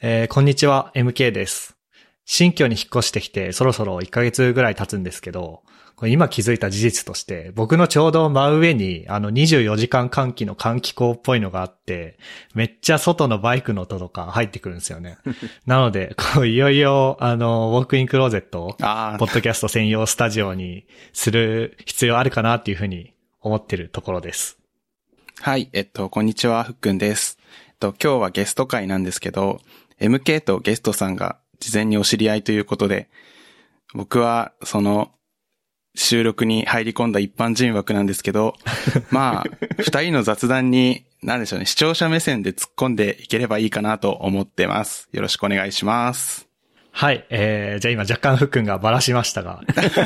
えーこんにちは、MK です。新居に引っ越してきてそろそろ1ヶ月ぐらい経つんですけど、これ今気づいた事実として、僕のちょうど真上にあの24時間換気の換気口っぽいのがあって、めっちゃ外のバイクの音とか入ってくるんですよね。なので、こういよいよあの、ウォークインクローゼットをあポッドキャスト専用スタジオにする必要あるかなっていうふうに思ってるところです。はい、えっと、こんにちは、ふっくんです。えっと、今日はゲスト会なんですけど、MK とゲストさんが事前にお知り合いということで、僕は、その、収録に入り込んだ一般人枠なんですけど、まあ、二人の雑談に、なんでしょうね、視聴者目線で突っ込んでいければいいかなと思ってます。よろしくお願いします。はい。えー、じゃあ今若干ふっくんがばらしましたが、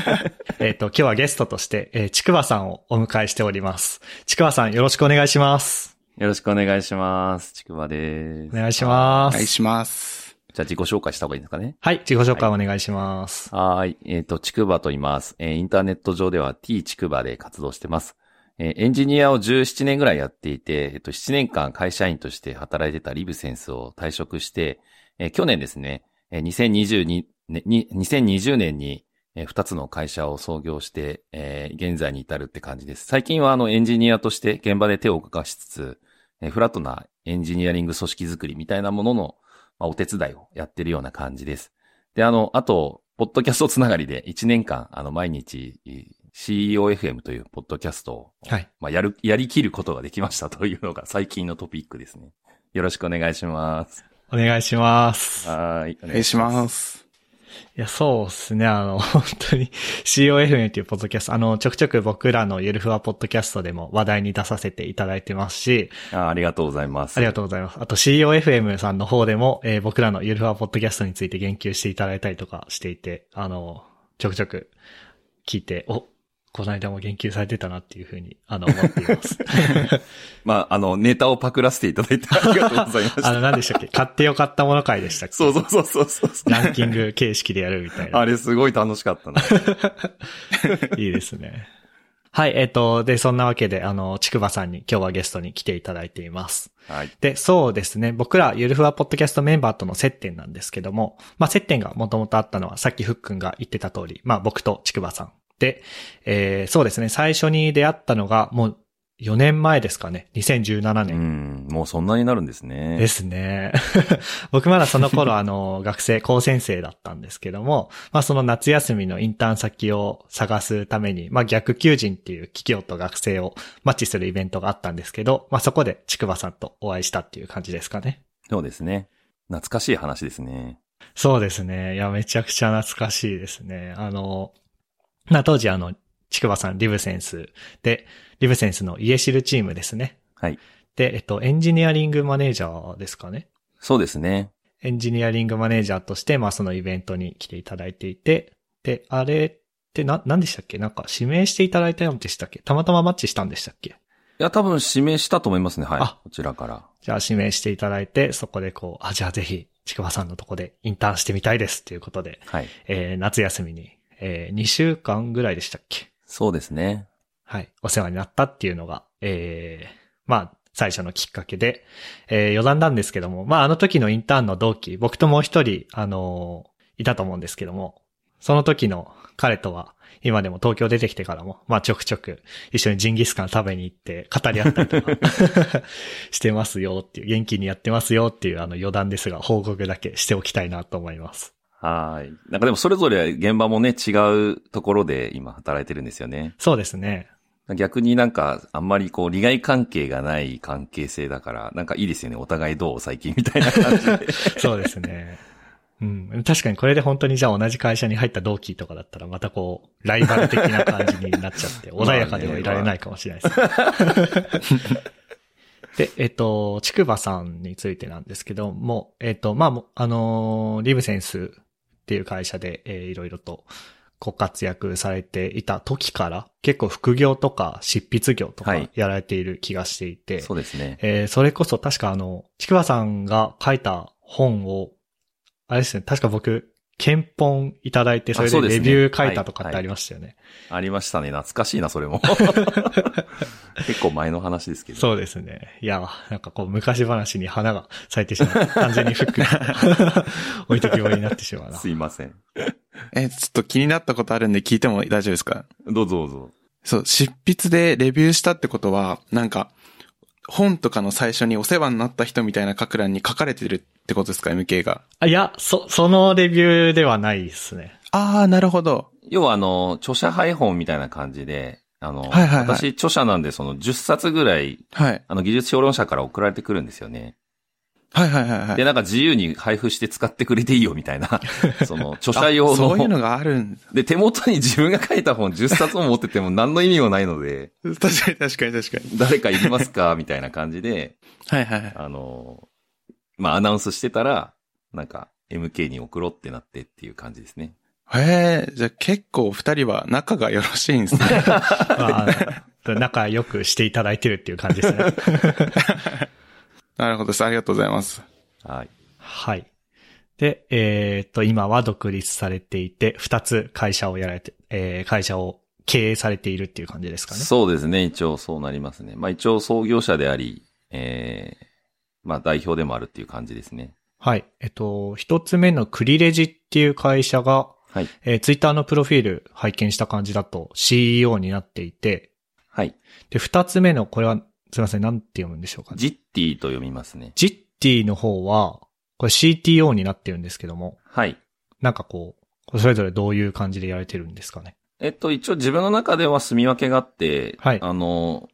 えっと、今日はゲストとして、えー、ちくばさんをお迎えしております。ちくばさんよろしくお願いします。よろしくお願いします。ちくばです。お願いします。お願いします。じゃあ自己紹介した方がいいですかね？はい。自己紹介お願いします。はーい。えっ、と、ちくばと言います。えーインターネット上では t ちくばで活動してます。えーエンジニアを17年ぐらいやっていて、えっ、と、7年間会社員として働いてたリブセンスを退職して、えー去年ですね、えー2022ねに2020年に、えー2つの会社を創業して、えー現在に至るって感じです。最近はあのエンジニアとして現場で手を動かしつつ、えーフラットなエンジニアリング組織づくりみたいなものの、まあ、お手伝いをやってるような感じです。で、あの、あと、ポッドキャストつながりで1年間、あの、毎日、CEOFM というポッドキャストを、はい。まあ、やる、やりきることができましたというのが 最近のトピックですね。よろしくお願いします。お願いします。はーい。おお願いします。いや、そうですね。あの、本当に COFM っていうポッドキャスト、あの、ちょくちょく僕らのゆるふわポッドキャストでも話題に出させていただいてますし、あありがとうございます。ありがとうございます。あと COFM さんの方でも、えー僕らのゆるふわポッドキャストについて言及していただいたりとかしていて、あの、ちょくちょく聞いて、お、この間も言及されてたなっていうふうに、あの、思っています。まあ、あの、ネタをパクらせていただいてありがとうございましあた。の、何でしたっけ？買ってよかったもの会でしたっけ？そうそうそうそうそう。ランキング形式でやるみたいな。あれすごい楽しかったな。いいですね。はい、えっ、と、で、そんなわけで、あの、ちくばさんに今日はゲストに来ていただいています。はい。で、そうですね。僕ら、ゆるふわポッドキャストメンバーとの接点なんですけども、まあ、接点がもともとあったのは、さっきふっくんが言ってた通り、まあ、僕とちくばさん。で、えーそうですね。最初に出会ったのが、もう4年前ですかね。2017う年。ん、もうそんなになるんですね。ですね。僕まだその頃 あの、学生、高専生だったんですけども、まあその夏休みのインターン先を探すために、まあ逆求人っていう企業と学生をマッチするイベントがあったんですけど、まあそこでちくばさんとお会いしたっていう感じですかね。そうですね。懐かしい話ですね。そうですね。いや、めちゃくちゃ懐かしいですね。あの、まあ当時あの、ちくばさんリブセンスで、リブセンスの家知るチームですね。はい。で、えっと、エンジニアリングマネージャーですかね。そうですね。エンジニアリングマネージャーとして、まあそのイベントに来ていただいていて、で、あれってな、何でしたっけ？なんか指名していただいたんでしたっけ？たまたまマッチしたんでしたっけ？いや、多分指名したと思いますね。はい。あこちらから。じゃあ指名していただいて、そこでこう、あ、じゃあぜひ、ちくばさんのとこでインターンしてみたいですっていうことで、はい。えー、夏休みに、えー、2週間ぐらいでしたっけ？そうですね。はい。お世話になったっていうのが、えー、まあ、最初のきっかけで、えー、余談なんですけども、まあ、あの時のインターンの同期、僕ともう一人、あのーいたと思うんですけども、その時の彼とは、今でも東京出てきてからも、まあ、ちょくちょく一緒にジンギスカン食べに行って語り合ったりとか してますよっていう、元気にやってますよっていうあの余談ですが、報告だけしておきたいなと思います。はい。なんかでもそれぞれ現場もね、違うところで今働いてるんですよね。そうですね。逆になんか、あんまりこう、利害関係がない関係性だから、なんかいいですよね。お互いどう最近みたいな感じで。そうですね。うん。確かにこれで本当にじゃあ同じ会社に入った同期とかだったらまたこう、ライバル的な感じになっちゃって、穏やかではいられないかもしれないです。で、えっと、ちくばさんについてなんですけども、えっと、まあも、あのーリブセンスっていう会社で、えーいろいろとご活躍されていた時から、結構副業とか執筆業とかはいやられている気がしていて、そうですね。えーそれこそ確かあの、ちくわさんが書いた本を、あれですね、確か僕、検本いただいて、それでレビュー書いたとかっはいてありましたよね。ありましたね。懐かしいな、それも。結構前の話ですけど。そうですね。いや、なんかこう、昔話に花が咲いてしまう。完全にフックが 置いときぼりになってしまうな。すいません。え、ちょっと気になったことあるんで聞いても大丈夫ですか？どうぞどうぞ。そう、執筆でレビューしたってことは、なんか、本とかの最初にお世話になった人みたいな書く欄に書かれてるってことですか ?MK が。あ、いや、そ、そのレビューではないですね。あー、なるほど。要はあの、著者配本みたいな感じで、あの、はいはいはい私著者なんでその10冊ぐらい、はい。あの技術評論者から送られてくるんですよね。はいはいはいはい。で、なんか自由に配布して使ってくれていいよみたいな、その、著者用あそういうのの、があるんで、手元に自分が書いた本10冊も持ってても何の意味もないので、確かに確かに確かに。誰かいりますかみたいな感じで、はいはいはい。あの、まあ、アナウンスしてたら、なんか、MK に送ろうってなってっていう感じですね。へえ、じゃあ結構二人は仲がよろしいんですね。まあ、仲良くしていただいてるっていう感じですね。なるほどです。ありがとうございます。はい。はい。で、えっ、と、今は独立されていて、二つ会社をやられて、えー会社を経営されているっていう感じですかね。そうですね。一応そうなりますね。まあ一応創業者であり、ええまあ代表でもあるっていう感じですね。はい。えっと、一つ目のクリレジっていう会社が、はい。えー、ツイッターのプロフィール拝見した感じだと CEO になっていて、はい。で、二つ目の、これは、すいません、なんて読むんでしょうか、ジッティと読みますね。ジッティの方は、これ CTO になってるんですけども、はい。なんかこう、それぞれどういう感じでやられてるんですかね。えっと、一応自分の中では住み分けがあって、はいあの、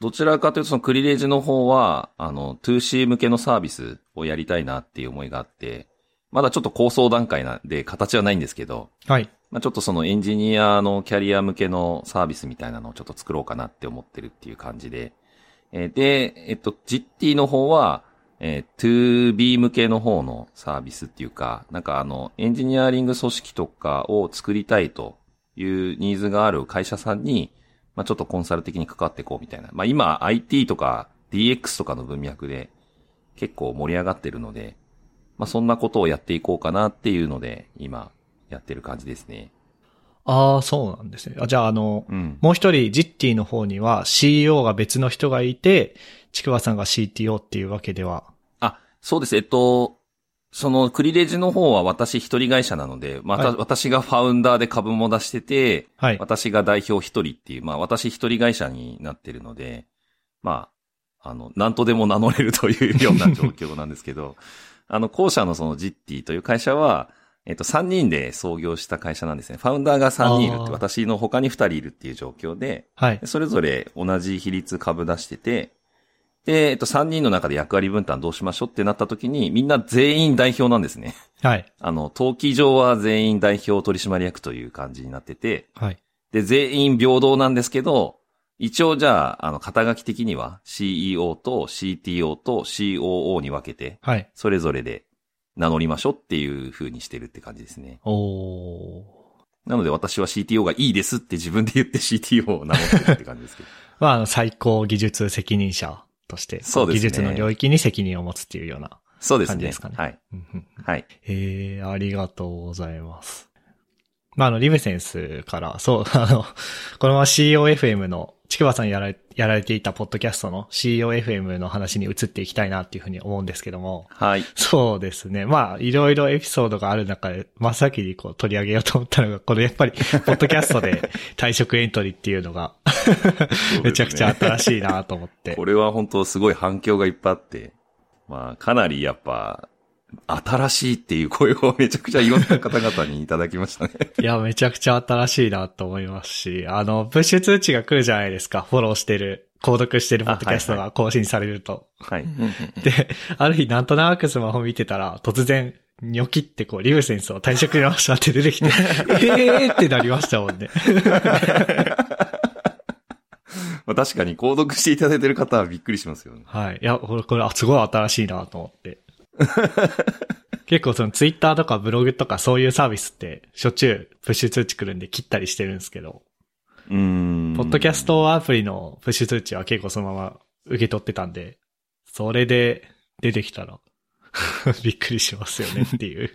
どちらかというとそのクリレージの方は、あの、2C 向けのサービスをやりたいなっていう思いがあって、まだちょっと構想段階なんで形はないんですけど、はい。まあ、ちょっとそのエンジニアのキャリア向けのサービスみたいなのをちょっと作ろうかなって思ってるっていう感じで。えで、えっと、ジッティの方は、えー 2B 向けの方のサービスっていうか、なんかあの、エンジニアリング組織とかを作りたいというニーズがある会社さんに、まあ、ちょっとコンサル的に関わっていこうみたいな。まあ、今 IT とか DX とかの文脈で結構盛り上がってるので、まあ、そんなことをやっていこうかなっていうので、今やってる感じですね。ああ、そうなんですね。あじゃあ、あの、うん。もう一人、ジッティの方には CEO が別の人がいて、ちくわさんが CTO っていうわけでは。あ、そうです。えっと、そのクリレジの方は私一人会社なので、また、はい私がファウンダーで株も出してて、はい。私が代表一人っていう、まあ私一人会社になってるので、まあ、あの、何とでも名乗れるというような状況なんですけど、あの、後者のそのジッティという会社は、えっと、3人で創業した会社なんですね。ファウンダーが3人いるって、私の他に2人いるっていう状況で、はい。それぞれ同じ比率株出してて、で、えっと、3人の中で役割分担どうしましょうってなった時に、みんな全員代表なんですね。はい。あの、登記上は全員代表取締役という感じになってて、はい。で、全員平等なんですけど、一応じゃあ、あの、肩書き的には CEO と CTO と COO に分けて、はい。それぞれで名乗りましょうっていう風にしてるって感じですね。おー。なので私は CTO がいいですって自分で言って CTO を名乗ってるって感じですけど。まあ最高技術責任者として、そうですね技術の領域に責任を持つっていうようなそうですね。感じですかね。はい。はい。えー、ありがとうございます。まあ、あの、リベセンスから、そう、あの、このまま COFM の、ちくばさんやられ、やられていたポッドキャストの COFM の話に移っていきたいなっていうふうに思うんですけども、はい。そうですね。まあ、いろいろエピソードがある中で、真っ先にこう取り上げようと思ったのが、このやっぱり、ポッドキャストで退職エントリーっていうのが、めちゃくちゃ新しいなと思って。これは本当すごい反響がいっぱいあって、まあ、かなりやっぱ、新しいっていう声をめちゃくちゃいろんな方々にいただきましたね。いや、めちゃくちゃ新しいなと思いますし、あの、プッシュ通知が来るじゃないですか。フォローしてる、購読してるポッドキャストが更新されると。はい。で、ある日なんとなくスマホ見てたら、突然、ニョキってこう、リブセンスを退職しましたって出てきて、えーってなりましたもんね。まあ確かに購読していただいてる方はびっくりしますよね。はい。いや、これ、これ、あすごい新しいなと思って。結構そのツイッターとかブログとかそういうサービスってしょっちゅうプッシュ通知来るんで切ったりしてるんですけど、うーん。ポッドキャストアプリのプッシュ通知は結構そのまま受け取ってたんで、それで出てきたら びっくりしますよねっていう。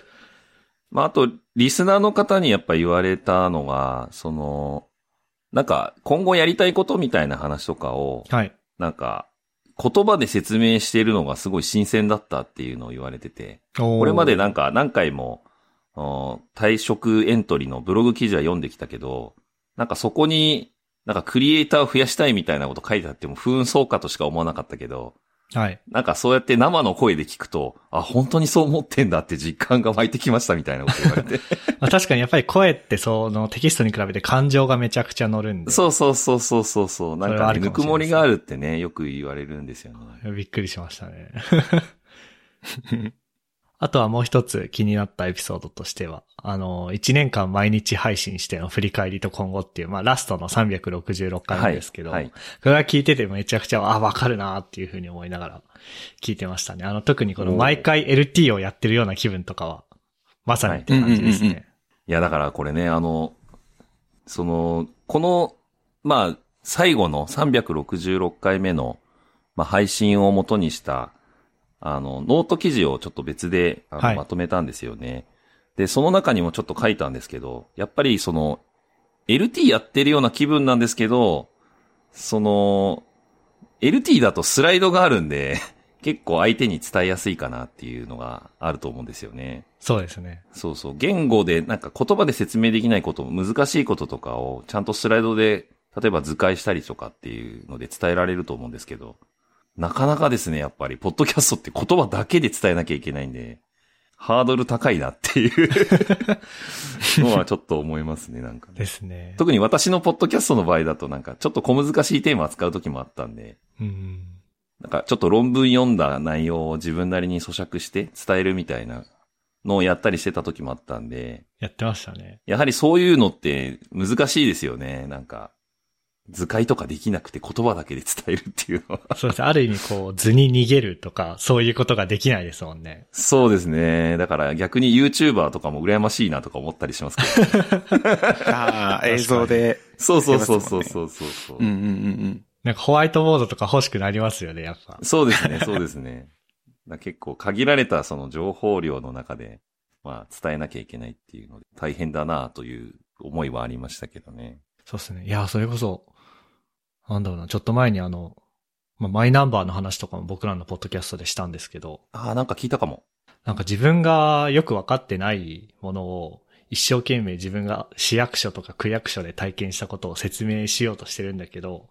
まあ、あと、リスナーの方にやっぱ言われたのが、その、なんか、今後やりたいことみたいな話とかを、はい。なんか、言葉で説明しているのがすごい新鮮だったっていうのを言われてて、ここれまでなんか何回も、退職エントリーのブログ記事は読んできたけど、なんかそこに、なんかクリエイターを増やしたいみたいなこと書いてあっても、不運そうかとしか思わなかったけど、はい。なんかそうやって生の声で聞くと、あ、本当にそう思ってんだって実感が湧いてきましたみたいなこと言われて。まあ、確かにやっぱり声ってそのテキストに比べて感情がめちゃくちゃ乗るんで。そうそうそうそうそうそう。なんか、ね、ぬくもりがあるってね、よく言われるんですよね。びっくりしましたね。あとはもう一つ気になったエピソードとしては、あの、1年間毎日配信しての振り返りと今後っていう、まあラストの366回目ですけど、はい。はいこれは聞いててめちゃくちゃ、あ、わかるなっていうふうに思いながら聞いてましたね。あの、特にこの毎回 LT をやってるような気分とかは、まさにって感じですはいうんうんうんね。いや、だからこれね、あの、その、この、まあ、最後の366回目の、まあ、配信を元にした、あの、ノート記事をちょっと別で、あのはいまとめたんですよね。で、その中にもちょっと書いたんですけど、やっぱりその、LT やってるような気分なんですけど、その、LT だとスライドがあるんで、結構相手に伝えやすいかなっていうのがあると思うんですよね。そうですね。そうそう。言語で、なんか言葉で説明できないこと、難しいこととかを、ちゃんとスライドで、例えば図解したりとかっていうので伝えられると思うんですけど、なかなかですね、やっぱり、ポッドキャストって言葉だけで伝えなきゃいけないんで、ハードル高いなっていう のはちょっと思いますね、なんかね、ですね。特に私のポッドキャストの場合だとなんか、ちょっと小難しいテーマ扱う時もあったんで、うん。なんかちょっと論文読んだ内容を自分なりに咀嚼して伝えるみたいなのをやったりしてた時もあったんで、やってましたね。やはりそういうのって難しいですよね。なんか、図解とかできなくて言葉だけで伝えるっていうのは。そうですね。ある意味こう図に逃げるとか、そういうことができないですもんね。そうですね。だから逆に YouTuber とかも羨ましいなとか思ったりしますけど。ああ、映像で。そうそうそうそうそうそうそう、うんうんうんうん。なんかホワイトボードとか欲しくなりますよね、やっぱ。そうですね、そうですね。だ結構限られたその情報量の中で、まあ伝えなきゃいけないっていうので大変だなという思いはありましたけどね。そうですね。いや、それこそ、なんだろうな、ちょっと前にあの、まあ、マイナンバーの話とかも僕らのポッドキャストでしたんですけど、ああ、なんか聞いたかも。なんか自分がよくわかってないものを、一生懸命自分が市役所とか区役所で体験したことを説明しようとしてるんだけど、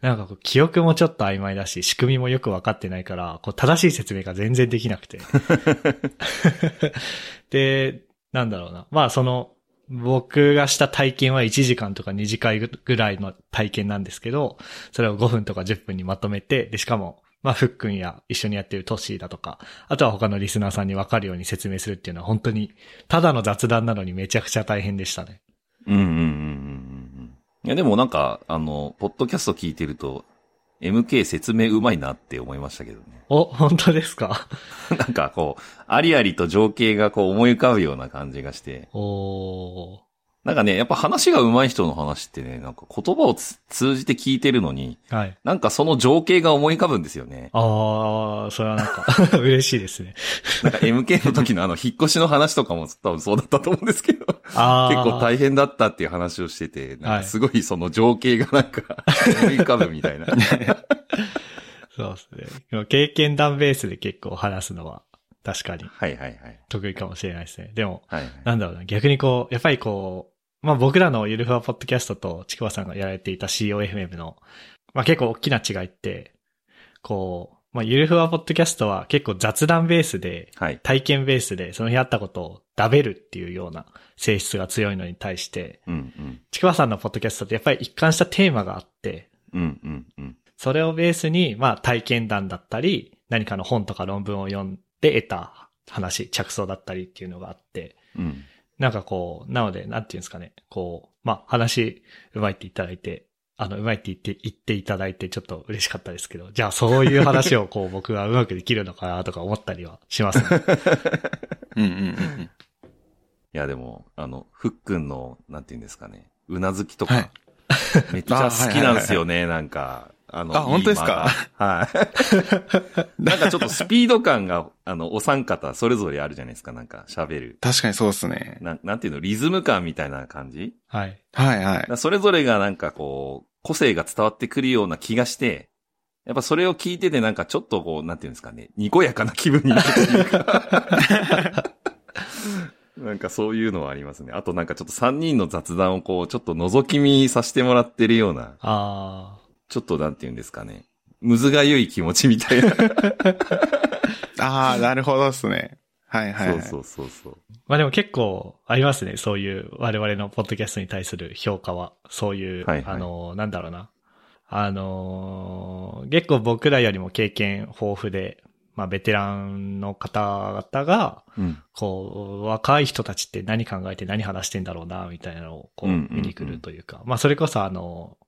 なんかこう記憶もちょっと曖昧だし、仕組みもよくわかってないから、こう正しい説明が全然できなくて。で、なんだろうな。まあその、僕がした体験は1時間とか2時間ぐらいの体験なんですけど、それを5分とか10分にまとめて、で、しかも、まあ、ふっくんや一緒にやってるトッシーだとか、あとは他のリスナーさんにわかるように説明するっていうのは本当に、ただの雑談なのにめちゃくちゃ大変でしたね。うんうんうんうんうん。いやでもなんか、あの、ポッドキャスト聞いてると、MK 説明うまいなって思いましたけどね。お、本当ですか？なんかこう、ありありと情景がこう思い浮かぶような感じがして。おー。なんかね、やっぱ話が上手い人の話ってね、なんか言葉をつ通じて聞いてるのに、はい。なんかその情景が思い浮かぶんですよね。ああ、それはなんか、嬉しいですね。なんか MK の時のあの、引っ越しの話とかも多分そうだったと思うんですけど、ああ。結構大変だったっていう話をしてて、なんはいかすごいその情景がなんか 思い浮かぶみたいな。そうですね。経験談ベースで結構話すのは、確かにはいはいはい。得意かもしれないですね。でも、はい、はい。なんだろうな、逆にこう、やっぱりこう、まあ僕らのゆるふわポッドキャストとちくわさんがやられていた COFM の、まあ結構大きな違いって、こう、まあゆるふわポッドキャストは結構雑談ベースで、はい。体験ベースでその日あったことをダベるっていうような性質が強いのに対して、うんうん。ちくわさんのポッドキャストってやっぱり一貫したテーマがあって、うんうんうん。それをベースに、まあ体験談だったり、何かの本とか論文を読んで得た話、着想だったりっていうのがあって、うん。なんかこう、なので、なんていうんですかね、こう、まあ話、うまいっていただいて、あの、うまいって言って、言っていただいてちょっと嬉しかったですけど、じゃあそういう話をこう僕はうまくできるのかなとか思ったりはしますね。うんうんうんいやでも、あの、ふっくんの、なんて言うんですかね、うなずきとか、はい。めっちゃ好きなんですよね、なんか。あの、あ本当ですか？はい。なんかちょっとスピード感が、あの、お三方それぞれあるじゃないですか、なんか喋る。確かにそうですね。ななんていうの、リズム感みたいな感じ？はい。はいはいそれぞれがなんかこう、個性が伝わってくるような気がして、やっぱそれを聞いててなんかちょっとこう、なんていうんですかね、にこやかな気分になるというか。なんかそういうのはありますね。あとなんかちょっと3人の雑談をこう、ちょっと覗き見させてもらってるような、あちょっとなんていうんですかね、むずがゆい気持ちみたいな。ああ、なるほどですね。はいはい、はい。そうそうそうそう。あ。まあでも結構ありますね。そういう我々のポッドキャストに対する評価は。そういう、はいはいあの、なんだろうな。あのー結構僕らよりも経験豊富で、まあベテランの方々が、うん。こう、若い人たちって何考えて何話してんだろうな、みたいなのをこううんうんうん見に来るというか。まあそれこそあの、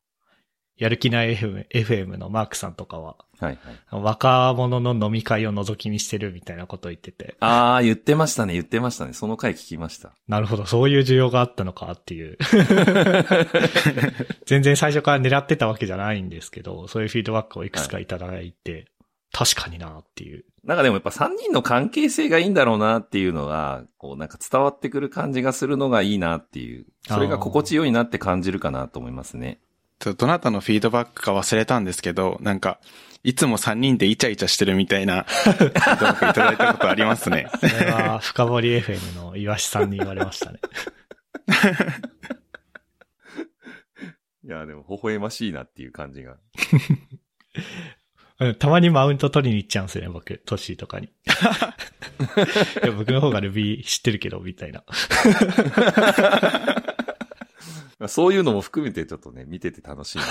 やる気ない FM, FM のマークさんとかは、はいはい。若者の飲み会を覗き見してるみたいなことを言ってて、ああ、言ってましたね、言ってましたね。その回聞きました。なるほど、そういう需要があったのかっていう。全然最初から狙ってたわけじゃないんですけど、そういうフィードバックをいくつかいただいて、確かになっていう。なんかでもやっぱ3人の関係性がいいんだろうなっていうのが、こうなんか伝わってくる感じがするのがいいなっていう、それが心地よいなって感じるかなと思いますね。とどなたのフィードバックか忘れたんですけど、なんか、いつも3人でイチャイチャしてるみたいな、フィードバックいただいたことありますね。それは、深掘り FM の岩しさんに言われましたね。いや、でも微笑ましいなっていう感じが。う んたまにマウント取りに行っちゃうんですよね、僕、トッシーとかに。いや僕の方が Ruby 知ってるけど、みたいな。そういうのも含めてちょっとね、見てて楽しいな。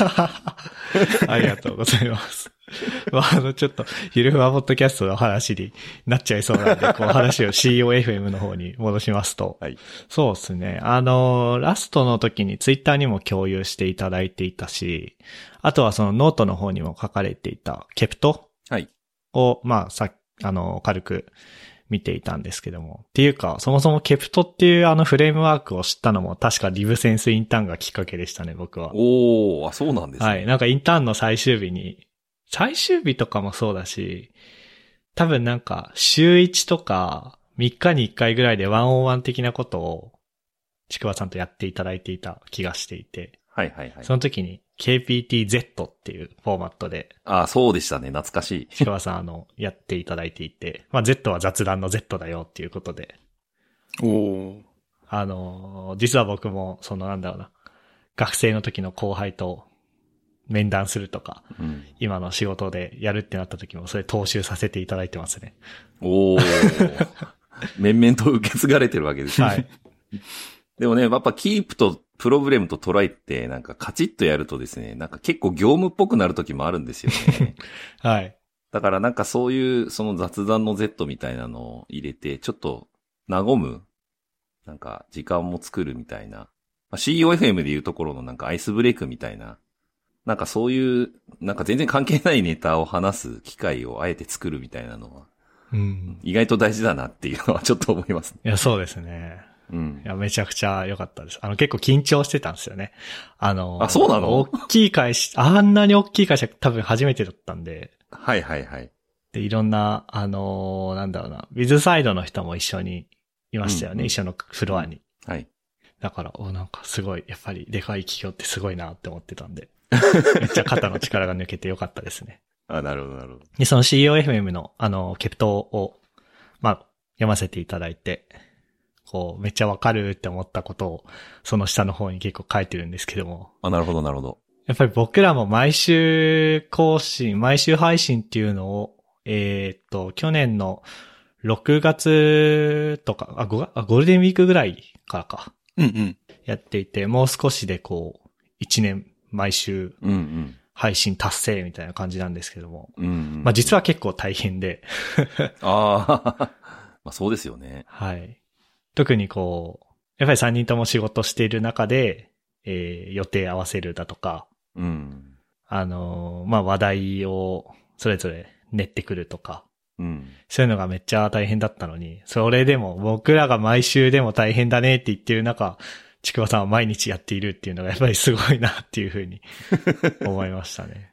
ありがとうございます。まあ、あの、ちょっと、ゆるふわポッドキャストの話になっちゃいそうなんで、こう話を CEOFM の方に戻しますと。はい。そうですね。あの、ラストの時にツイッターにも共有していただいていたし、あとはそのノートの方にも書かれていた KPT はい。を、まあ、さあの、軽く見ていたんですけども。っていうか、そもそも KPT っていうあのフレームワークを知ったのも確かリブセンスインターンがきっかけでしたね、僕は。おー、あ、そうなんですね。はい。なんかインターンの最終日に、最終日とかもそうだし、多分なんか週1とか3日に1回ぐらいでワンオンワン的なことを、ちくわさんとやっていただいていた気がしていて、はいはいはい。その時に KPTZ っていうフォーマットで、あ、そうでしたね。懐かしい。ちくわさんあの、やっていただいていて、まあ Z は雑談の Z だよっていうことで、おー。あの、実は僕も、そのなんだろうな、学生の時の後輩と面談するとか、うん。今の仕事でやるってなった時もそれ踏襲させていただいてますね。おー。面々と受け継がれてるわけですね。はい。でもね、やっぱキープとプロブレムとトライって、なんかカチッとやるとですね、なんか結構業務っぽくなる時もあるんですよね。はい。だからなんかそういう、その雑談の Z みたいなのを入れて、ちょっと和む、なんか時間も作るみたいな。まあ、CEOFM でいうところのなんかアイスブレイクみたいな。なんかそういう、なんか全然関係ないネタを話す機会をあえて作るみたいなのは、うん。意外と大事だなっていうのはちょっと思いますね。いや、そうですね。うんい。や、めちゃくちゃ良かったです。あの、結構緊張してたんですよね。あの、あそうなの？大きい会社、あんなに大きい会社多分初めてだったんで、はいはいはい。で、いろんな、あのーなんだろうな、ウィズサイドの人も一緒にいましたよね、うんうん一緒のフロアに。はい。だから、お、なんかすごい、やっぱりでかい企業ってすごいなって思ってたんで、めっちゃ肩の力が抜けてよかったですね。あ、なるほどなるほど。で、その CEOFM の、あの、ケプトを、まあ、読ませていただいて、こう、めっちゃわかるって思ったことを、その下の方に結構書いてるんですけども、あ、なるほどなるほど。やっぱり僕らも毎週更新、毎週配信っていうのを、えーっと、去年の6月とか、あ、5月、あ、ゴールデンウィークぐらいからか、うんうん。やっていて、もう少しでこう、1年毎週うんうん。配信達成みたいな感じなんですけども、うん、うん。まあ実は結構大変で、ああ、まあそうですよね。はい。特にこう、やっぱり3人とも仕事している中で、えー予定合わせるだとか、うん。あのーまあ話題をそれぞれ練ってくるとか、うん。そういうのがめっちゃ大変だったのに、それでも僕らが毎週でも大変だねって言ってる中、ちくわさんは毎日やっているっていうのがやっぱりすごいなっていうふうに 思いましたね。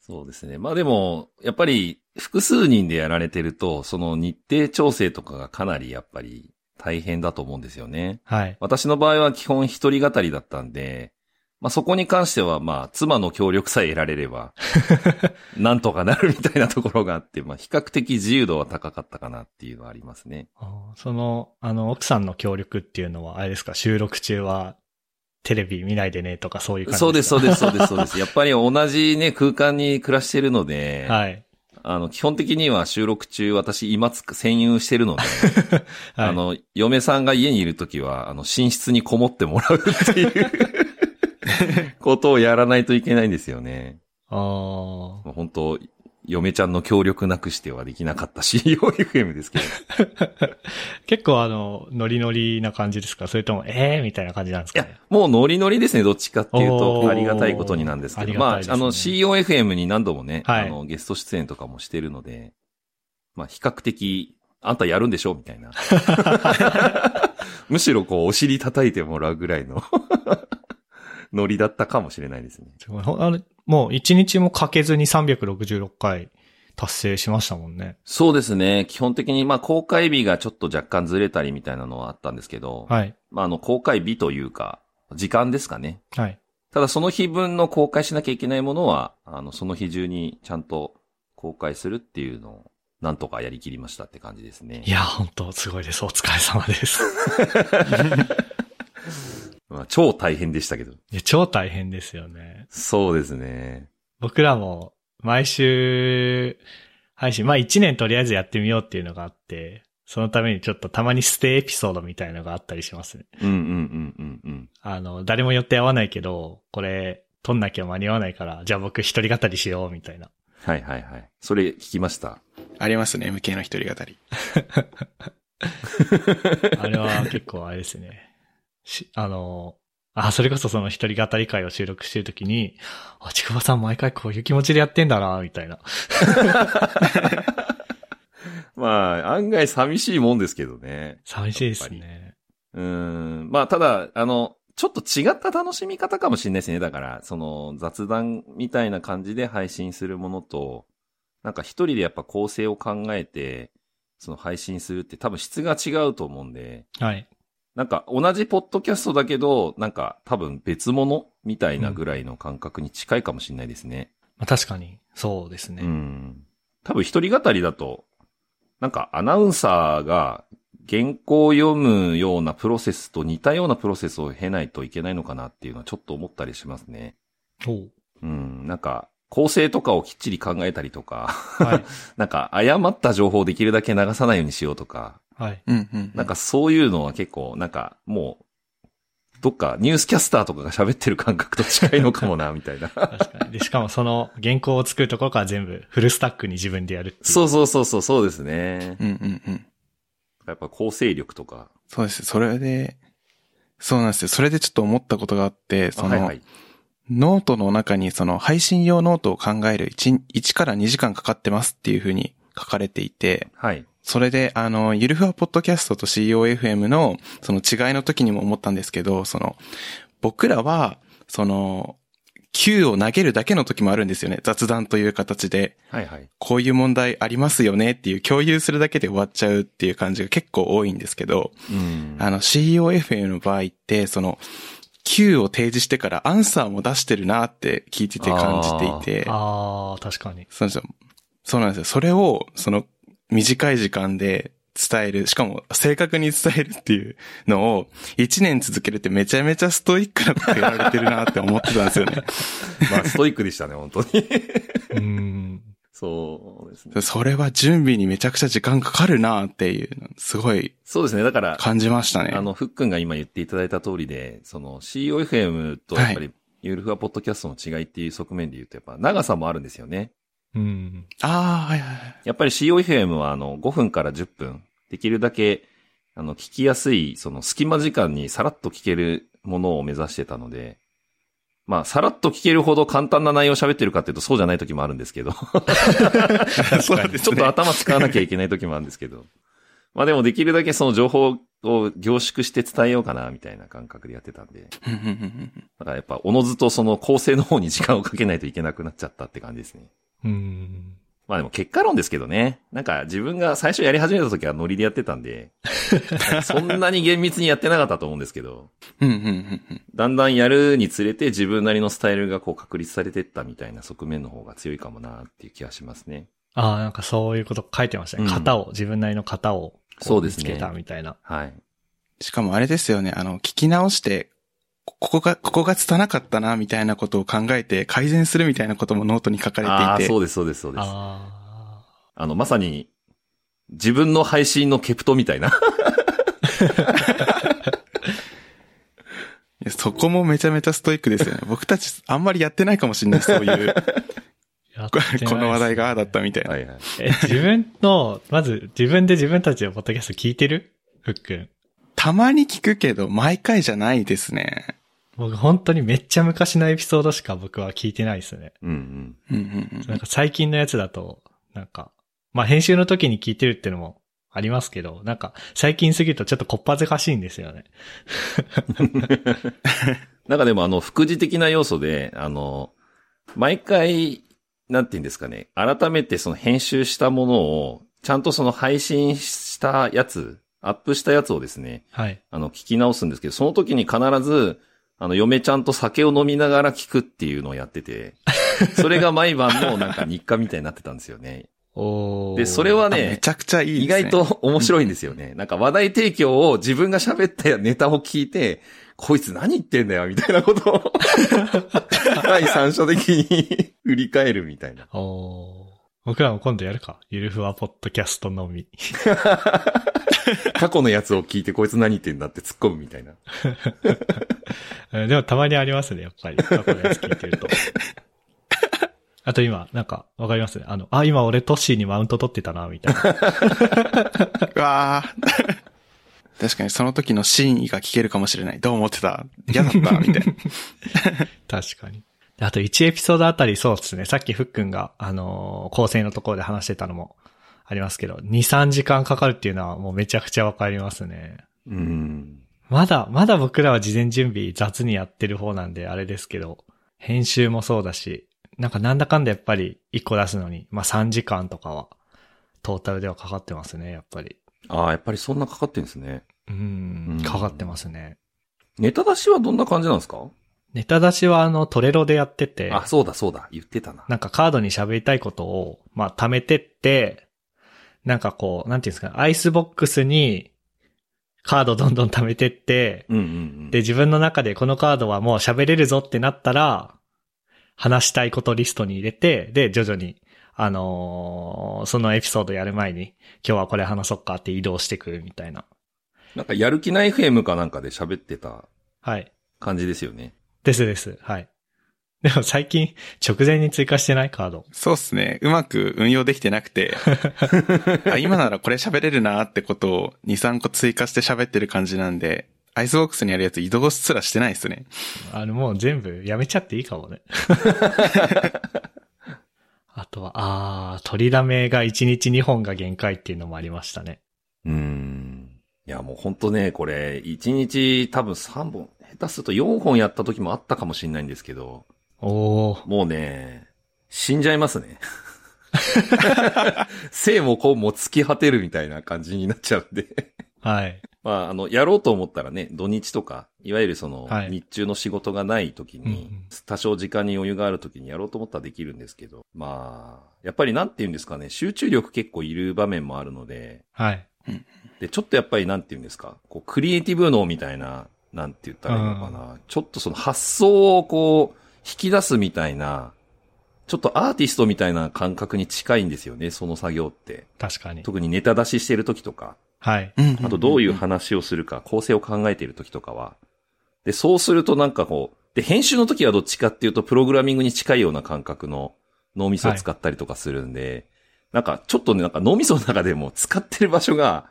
そうですね。まあでも、やっぱり複数人でやられてると、その日程調整とかがかなりやっぱり大変だと思うんですよね。はい。私の場合は基本一人語りだったんで、まあそこに関してはまあ妻の協力さえ得られれば、なんとかなるみたいなところがあって、まあ比較的自由度は高かったかなっていうのはありますね。その、あの、奥さんの協力っていうのは、あれですか、収録中はテレビ見ないでねとかそういう感じそうです、そうでです、そうです、そうです。やっぱり同じね、空間に暮らしてるので、すか。はい。あの、基本的には収録中私今つく占有してるので、はい。あの、嫁さんが家にいるときは、あの、寝室にこもってもらうっていう ことをやらないといけないんですよね。あもう本当嫁ちゃんの協力なくしてはできなかった COFM ですけど。ー 結構あの、ノリノリな感じですか？それとも、ええー、みたいな感じなんですいやかね。、もうノリノリですね、どっちかっていうおと、ーありがたいことになんですけど。ありがたいですねまあ、あの、COFM に何度もね、はいあの、ゲスト出演とかもしてるので、まあ、比較的、あんたやるんでしょ？みたいな。むしろこう、お尻叩いてもらうぐらいのノリだったかもしれないですね。あのもう一日もかけずに366回達成しましたもんね。そうですね。基本的に、まあ、公開日がちょっと若干ずれたりみたいなのはあったんですけど、はい。まあ、あの、公開日というか、時間ですかね。はい。ただその日分の公開しなきゃいけないものは、あの、その日中にちゃんと公開するっていうのを、なんとかやりきりましたって感じですね。いや、本当すごいです。お疲れ様です。まあ、超大変でしたけど。いや、超大変ですよね。そうですね。僕らも毎週配信、まあ一年とりあえずやってみようっていうのがあって、そのためにちょっとたまにステイエピソードみたいのがあったりしますね。うんうんうんうんうん。あの、誰も予定合わないけど、これ、撮んなきゃ間に合わないから、じゃあ僕一人語りしようみたいな。はいはいはい。それ聞きました？ありますね、MK の一人語り。あれは結構あれですね。し、あの、あ、それこそその一人語り会を収録してるときに、あ、ちくばさん毎回こういう気持ちでやってんだな、みたいな。まあ、案外寂しいもんですけどね。寂しいですね。うーん。まあ、ただ、あの、ちょっと違った楽しみ方かもしれないですね。だから、その雑談みたいな感じで配信するものと、なんか一人でやっぱ構成を考えて、その配信するって多分質が違うと思うんで、はい。なんか同じポッドキャストだけど、なんか多分別物みたいなぐらいの感覚に近いかもしれないですね。まあ、確かに、そうですね。うん。多分一人語りだと、なんかアナウンサーが原稿を読むようなプロセスと似たようなプロセスを経ないといけないのかなっていうのはちょっと思ったりしますね。おううん。なんか、構成とかをきっちり考えたりとか、はい。なんか誤った情報をできるだけ流さないようにしようとか、はい。うんうん。なんかそういうのは結構、なんかもう、どっかニュースキャスターとかが喋ってる感覚と近いのかもな、みたいな。確かに。で、しかもその原稿を作るところから全部フルスタックに自分でやる。そうそうそうそう、そうですね。うんうんうん。やっぱ構成力とか。そうです。それで、そうなんですよ。それでちょっと思ったことがあって、その、はいはい。ノートの中にその配信用ノートを考える 1, 1から2時間かかってますっていうふうに書かれていて、はい。それで、あの、ゆるふわポッドキャストと COFM のその違いの時にも思ったんですけど、その、僕らは、その、Q を投げるだけの時もあるんですよね。雑談という形で。はいはい。こういう問題ありますよねっていう共有するだけで終わっちゃうっていう感じが結構多いんですけど、うん。あの COFM の場合って、その、Q を提示してからアンサーも出してるなって聞いてて感じていて、ああ、確かに。そうなんですよ。そうなんですよ。それを、その、短い時間で伝える、しかも正確に伝えるっていうのを、一年続けるってめちゃめちゃストイックなことやられてるなって思ってたんですよね。まあ、ストイックでしたね、本当に。うん。そうですね。それは準備にめちゃくちゃ時間かかるなっていうの、すごいそうですね。だから、感じましたね。あの、ふっくんが今言っていただいた通りで、その COFM とやっぱり、ゆるふわポッドキャストの違いっていう側面で言うと、やっぱ長さもあるんですよね。うん。ああ、はいはいはい。やっぱり COFM はあの、5分から10分、できるだけ、あの、聞きやすい、その隙間時間にさらっと聞けるものを目指してたので、まあ、さらっと聞けるほど簡単な内容を喋ってるかっていうとそうじゃない時もあるんですけど、そうですね。ちょっと頭使わなきゃいけない時もあるんですけど、まあでもできるだけその情報を凝縮して伝えようかな、みたいな感覚でやってたんで。だからやっぱ、おのずとその構成の方に時間をかけないといけなくなっちゃったって感じですね。うん。まあでも結果論ですけどね。なんか自分が最初やり始めた時はノリでやってたんで、そんなに厳密にやってなかったと思うんですけど、うんうんうんうんだんだんやるにつれて自分なりのスタイルがこう確立されてったみたいな側面の方が強いかもなっていう気がしますね。ああ、なんかそういうこと書いてましたね。うん型を、自分なりの型をこそうですね見つけたみたいな。はい。しかもあれですよね、あの、聞き直して、こここが、ここが拙かったな、みたいなことを考えて改善するみたいなこともノートに書かああ、れていて。そうです、そうです、そうです。ああの、まさに、自分の配信の KPT みたいな。いやそこもめちゃめちゃストイックですよね。僕たちあんまりやってないかもしれない、そういう、ねこの話題がああだったみたいな。はいはい。え、自分の、まず自分で自分たちのポッドキャスト聞いてる？ふっくん。たまに聞くけど、毎回じゃないですね。僕本当にめっちゃ昔のエピソードしか僕は聞いてないですね。うんうん。うんうんうんなんか最近のやつだと、なんか、まあ編集の時に聞いてるっていうのもありますけど、なんか最近すぎるとちょっとこっぱずかしいんですよね。なんかでもあの、副次的な要素で、あの、毎回、なんて言うんですかね、改めてその編集したものを、ちゃんとその配信したやつ、アップしたやつをですね、はい。あの、聞き直すんですけど、その時に必ず、あの、嫁ちゃんと酒を飲みながら聞くっていうのをやってて、それが毎晩のなんか日課みたいになってたんですよね。で、それはあめね、ちゃくちゃいいね。外と面白いんですよね。なんか話題提供を自分が喋ったネタを聞いて、こいつ何言ってんだよ、みたいなことを、第三者的に 振り返るみたいな。僕らも今度やるか。ゆるふわポッドキャストのみ。過去のやつを聞いてこいつ何言ってんだって突っ込むみたいな。えでもたまにありますね、やっぱり。過去のやつ聞いてると。あと今、なんか、わかりますね。あの、あ、今俺トッシーにマウント取ってたな、みたいな。う わー確かにその時の真意が聞けるかもしれない。どう思ってた？嫌だった？みたいな。確かに。であと1エピソードあたりそうですね。さっきふっくんが、あのー構成のところで話してたのもありますけど、2、3時間かかるっていうのはもうめちゃくちゃわかりますね。うん。まだ、まだ僕らは事前準備雑にやってる方なんであれですけど、編集もそうだし、なんかなんだかんだやっぱり1個出すのに、まあ3時間とかは、トータルではかかってますね、やっぱり。ああ、やっぱりそんなかかってんですね。ううんん、かかってますね。ネタ出しはどんな感じなんですか？ネタ出しはあのトレロでやってて、あ、そうだそうだ。言ってたな。なんかカードに喋りたいことを、まあ、貯めてって、なんかこう、なんていうんですか、アイスボックスにカードどんどん貯めてって、うんうんうん。で、自分の中でこのカードはもう喋れるぞってなったら、話したいことリストに入れて、で、徐々に、あのーそのエピソードやる前に、今日はこれ話そっかって移動してくるみたいな。なんかやる気ない FM かなんかで喋ってたはい。感じですよね。ですです。はい。でも最近、直前に追加してない？カード。そうっすね。うまく運用できてなくて、あ今ならこれ喋れるなってことを2、3個追加して喋ってる感じなんで、アイスボックスにあるやつ移動すらしてないですね。あの、もう全部やめちゃっていいかもね。あとは、あー、録りだめが1日2本が限界っていうのもありましたね。うーん。いや、もうほんとね、これ、1日多分3本、下手すると4本やった時もあったかもしれないんですけど、おー、もうね、死んじゃいますね。生もこうも尽き果てるみたいな感じになっちゃうんで。はい。まあ、あの、やろうと思ったらね、土日とか、いわゆるその、はい日中の仕事がない時に、多少時間に余裕がある時にやろうと思ったらできるんですけど、まあ、やっぱりなんて言うんですかね、集中力結構いる場面もあるので、はい。で、ちょっとやっぱりなんて言うんですか、こう、クリエイティブ脳みたいな、なんて言ったらいいのかな、ちょっとその発想をこう、引き出すみたいな、ちょっとアーティストみたいな感覚に近いんですよね、その作業って。確かに。特にネタ出ししてる時とか。はい。あとどういう話をするか、構成を考えている時とかは。で、そうするとなんかこう、で、編集の時はどっちかっていうと、プログラミングに近いような感覚の脳みそを使ったりとかするんで、なんかちょっとね、なんか脳みその中でも使ってる場所が、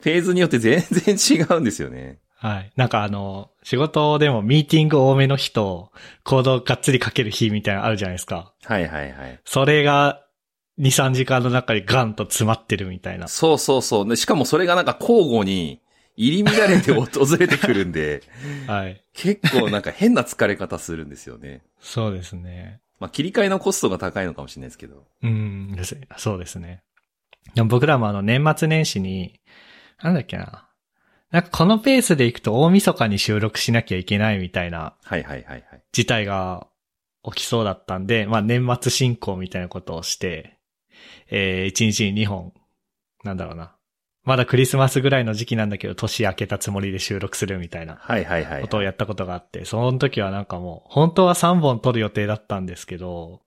フェーズによって全然違うんですよね。はい。なんかあの、仕事でもミーティング多めの日と、コードがっつりかける日みたいなのあるじゃないですか。はいはいはい。それが、2、3時間の中にガンと詰まってるみたいな。そうそうそう。でしかもそれがなんか交互に入り乱れて訪れてくるんで、はい。結構なんか変な疲れ方するんですよね。そうですね。まあ切り替えのコストが高いのかもしれないですけど。うん、ですそうですね。でも僕らもあの年末年始に、なんだっけな。なんかこのペースで行くと大晦日に収録しなきゃいけないみたいなはいはいはいはい。事態が起きそうだったんで、まあ年末進行みたいなことをして、えー、1日に2本、なんだろうな。まだクリスマスぐらいの時期なんだけど、年明けたつもりで収録するみたいなはいはいはい、ことをやったことがあって、その時はなんかもう、本当は3本撮る予定だったんですけど、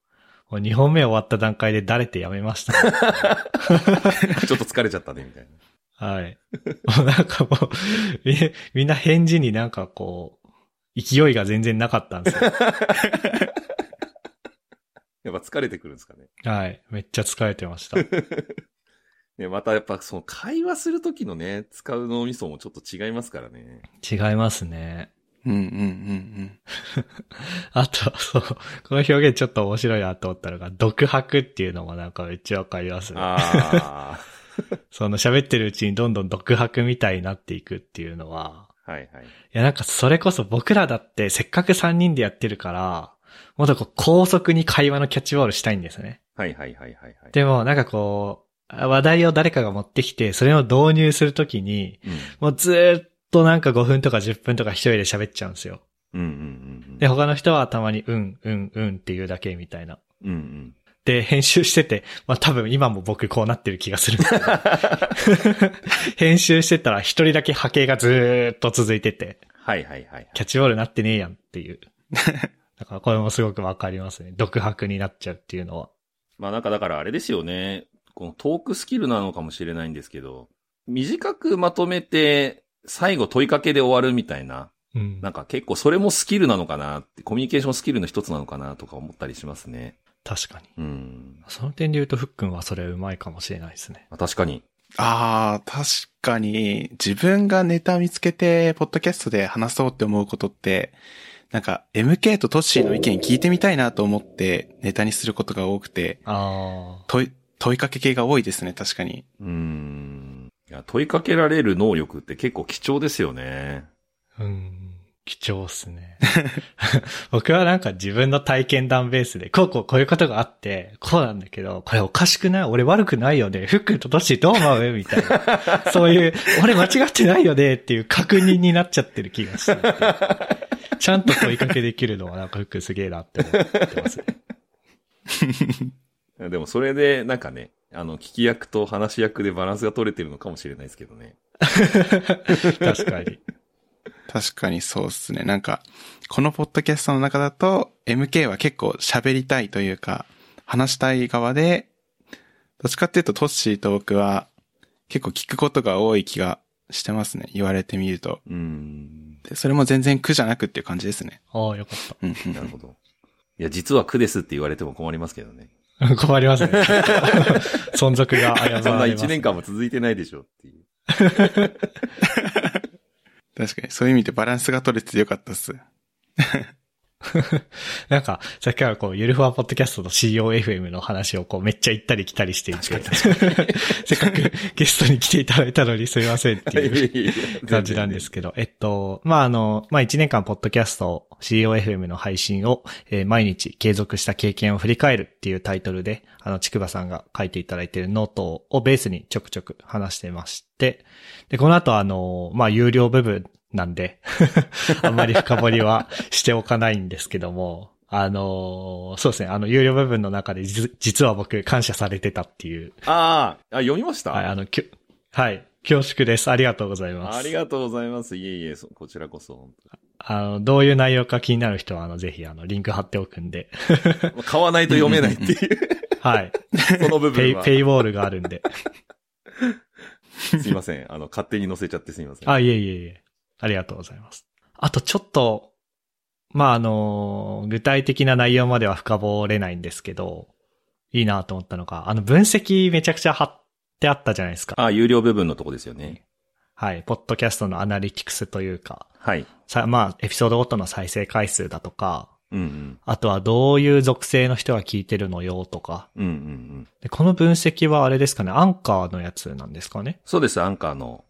もう2本目終わった段階でだれてやめました、ね。ちょっと疲れちゃったね、みたいな。はい。も うなんかもうみ、みんな返事になんかこう、勢いが全然なかったんですよ。やっぱ疲れてくるんですかね。はい。めっちゃ疲れてました。ね、またやっぱその会話するときのね、使う脳みそもちょっと違いますからね。違いますね。うんうんうんあと、そう、この表現ちょっと面白いなと思ったのが、独白っていうのもなんかめっちゃわかりますね。あ その喋ってるうちにどんどん独白みたいになっていくっていうのは、あ。はいはい。いやなんかそれこそ僕らだってせっかく3人でやってるから、もっとこう高速に会話のキャッチボールしたいんですね。はいはいはいはいはい。でもなんかこう、話題を誰かが持ってきて、それを導入するときに、うん。もうずーっとなんか5分とか10分とか一人で喋っちゃうんですよ。うんうんうんうん。で、他の人はたまにうん、うん、うんっていうだけみたいな。うんうん。で、編集してて、まあ多分今も僕こうなってる気がする 編集してたら一人だけ波形がずーっと続いてて、はいはいはい。キャッチボールなってねえやんっていう。だからこれもすごくわかりますね。独白になっちゃうっていうのは。まあなんかだからあれですよね。このトークスキルなのかもしれないんですけど、短くまとめて、最後問いかけで終わるみたいな。うんなんか結構それもスキルなのかなって、コミュニケーションスキルの一つなのかなとか思ったりしますね。確かに。うん。その点で言うと、ふっくんはそれうまいかもしれないですね。まあ確かに。ああ、確かに、自分がネタ見つけて、ポッドキャストで話そうって思うことって、なんか、MK とトッシーの意見聞いてみたいなと思って、ネタにすることが多くて、あ問い、問いかけ系が多いですね、確かに。うん。いや、問いかけられる能力って結構貴重ですよね。あ。うん。貴重っすね。僕はなんか自分の体験談ベースで、こうこうこういうことがあって、こうなんだけど、これおかしくない？俺悪くないよね。ふっくんとトどう思う？みたいな。そういう、俺間違ってないよね？っていう確認になっちゃってる気がしていて。ちゃんと問いかけできるのはなんかふっくんすげえなって思ってますね。でもそれで、なんかね、あの、聞き役と話し役でバランスが取れてるのかもしれないですけどね。確かに。確かにそうですね。なんか、このポッドキャストの中だと、MK は結構喋りたいというか、話したい側で、どっちかっていうとトッシーと僕は、結構聞くことが多い気がしてますね。言われてみると。うん。でそれも全然苦じゃなくっていう感じですね。ああ、よかった。うんうん なるほど。いや、実は苦ですって言われても困りますけどね。困りますね。存続が危ぶそんなまれます一年間も続いてないでしょっていう。確かに、そういう意味でバランスが取れててよかったっす。なんか、さっきからこう、ゆるふわポッドキャストと COFM の話をこう、めっちゃ行ったり来たりしていて、せっかくゲストに来ていただいたのにすいませんっていう 感じなんですけど、えっと、まあ、あの、まあ、1年間ポッドキャスト COFM の配信を、えー毎日継続した経験を振り返るっていうタイトルで、あの、ちくばさんが書いていただいているノートをベースにちょくちょく話してまして、で、この後あの、まあ、有料部分なんで、あんまり深掘りはしておかないんですけども、あのそうですね、あの、有料部分の中で実実は僕感謝されてたっていう、ああ、あ、読みました、はい、あの、きょはい、恐縮です。ありがとうございます。ありがとうございます。いえいえ、そこちらこそ。本あの、どういう内容か気になる人は、あの、ぜひ、あの、リンク貼っておくんで。買わないと読めないっていう、はい。その部ペイ、分は。ペイウォールがあるんで。すいません。あの、勝手に載せちゃってすいません。あ、いえいえいえ。ありがとうございます。あと、ちょっと、まあ、あの、具体的な内容までは深掘れないんですけど、いいなと思ったのが、あの、分析めちゃくちゃ貼ってあったじゃないですか。あ、有料部分のとこですよね。はい。ポッドキャストのアナリティクスというか、はい。さ、まあ、エピソードごとの再生回数だとか、うんうん。あとはどういう属性の人が聞いてるのよとか、うんうんうん。でこの分析はあれですかね、アンカーのやつなんですかねそうです、アンカーの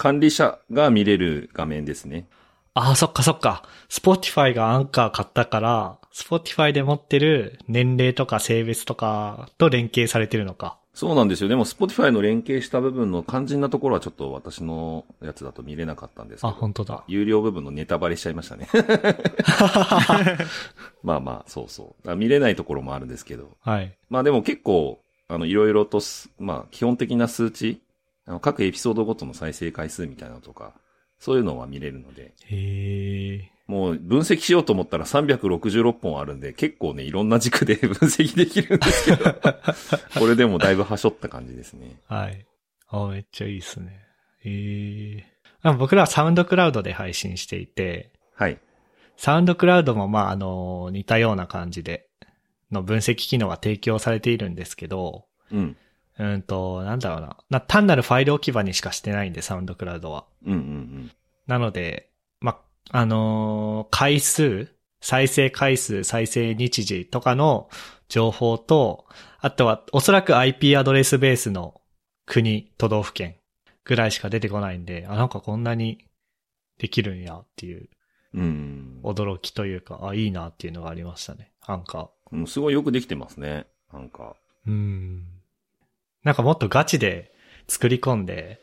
管理者が見れる画面ですね。ああ、そっかそっか。Spotify がアンカー買ったから、Spotify で持ってる年齢とか性別とかと連携されてるのか。そうなんですよ。でも Spotify の連携した部分の肝心なところはちょっと私のやつだと見れなかったんですけあ、ど。本当だ。有料部分のネタバレしちゃいましたね。まあまあ、そうそう。見れないところもあるんですけど。はい。まあでも結構、あの、いろいろとす、まあ、基本的な数値、あの各エピソードごとの再生回数みたいなのとか、そういうのは見れるので、へえ。もう分析しようと思ったら366本あるんで、結構ね、いろんな軸で 分析できるんですけど、これでもだいぶはしょった感じですね。はい。あ、めっちゃいいっすね。へえ。あ僕らはサウンドクラウドで配信していて、はい。サウンドクラウドもまあ、あの、似たような感じで、の分析機能が提供されているんですけど、うん。うんと、なんだろうな。な単なるファイル置き場にしかしてないんで、サウンドクラウドは。うんうんなので、ま、あのー回数、再生回数、再生日時とかの情報と、あとはおそらく IP アドレスベースの国、都道府県ぐらいしか出てこないんで、あ、なんかこんなにできるんやっていううん。うん。驚きというか、あ、いいなっていうのがありましたね。アンカー。うんすごいよくできてますね。なんか。うん。なんかもっとガチで作り込んで、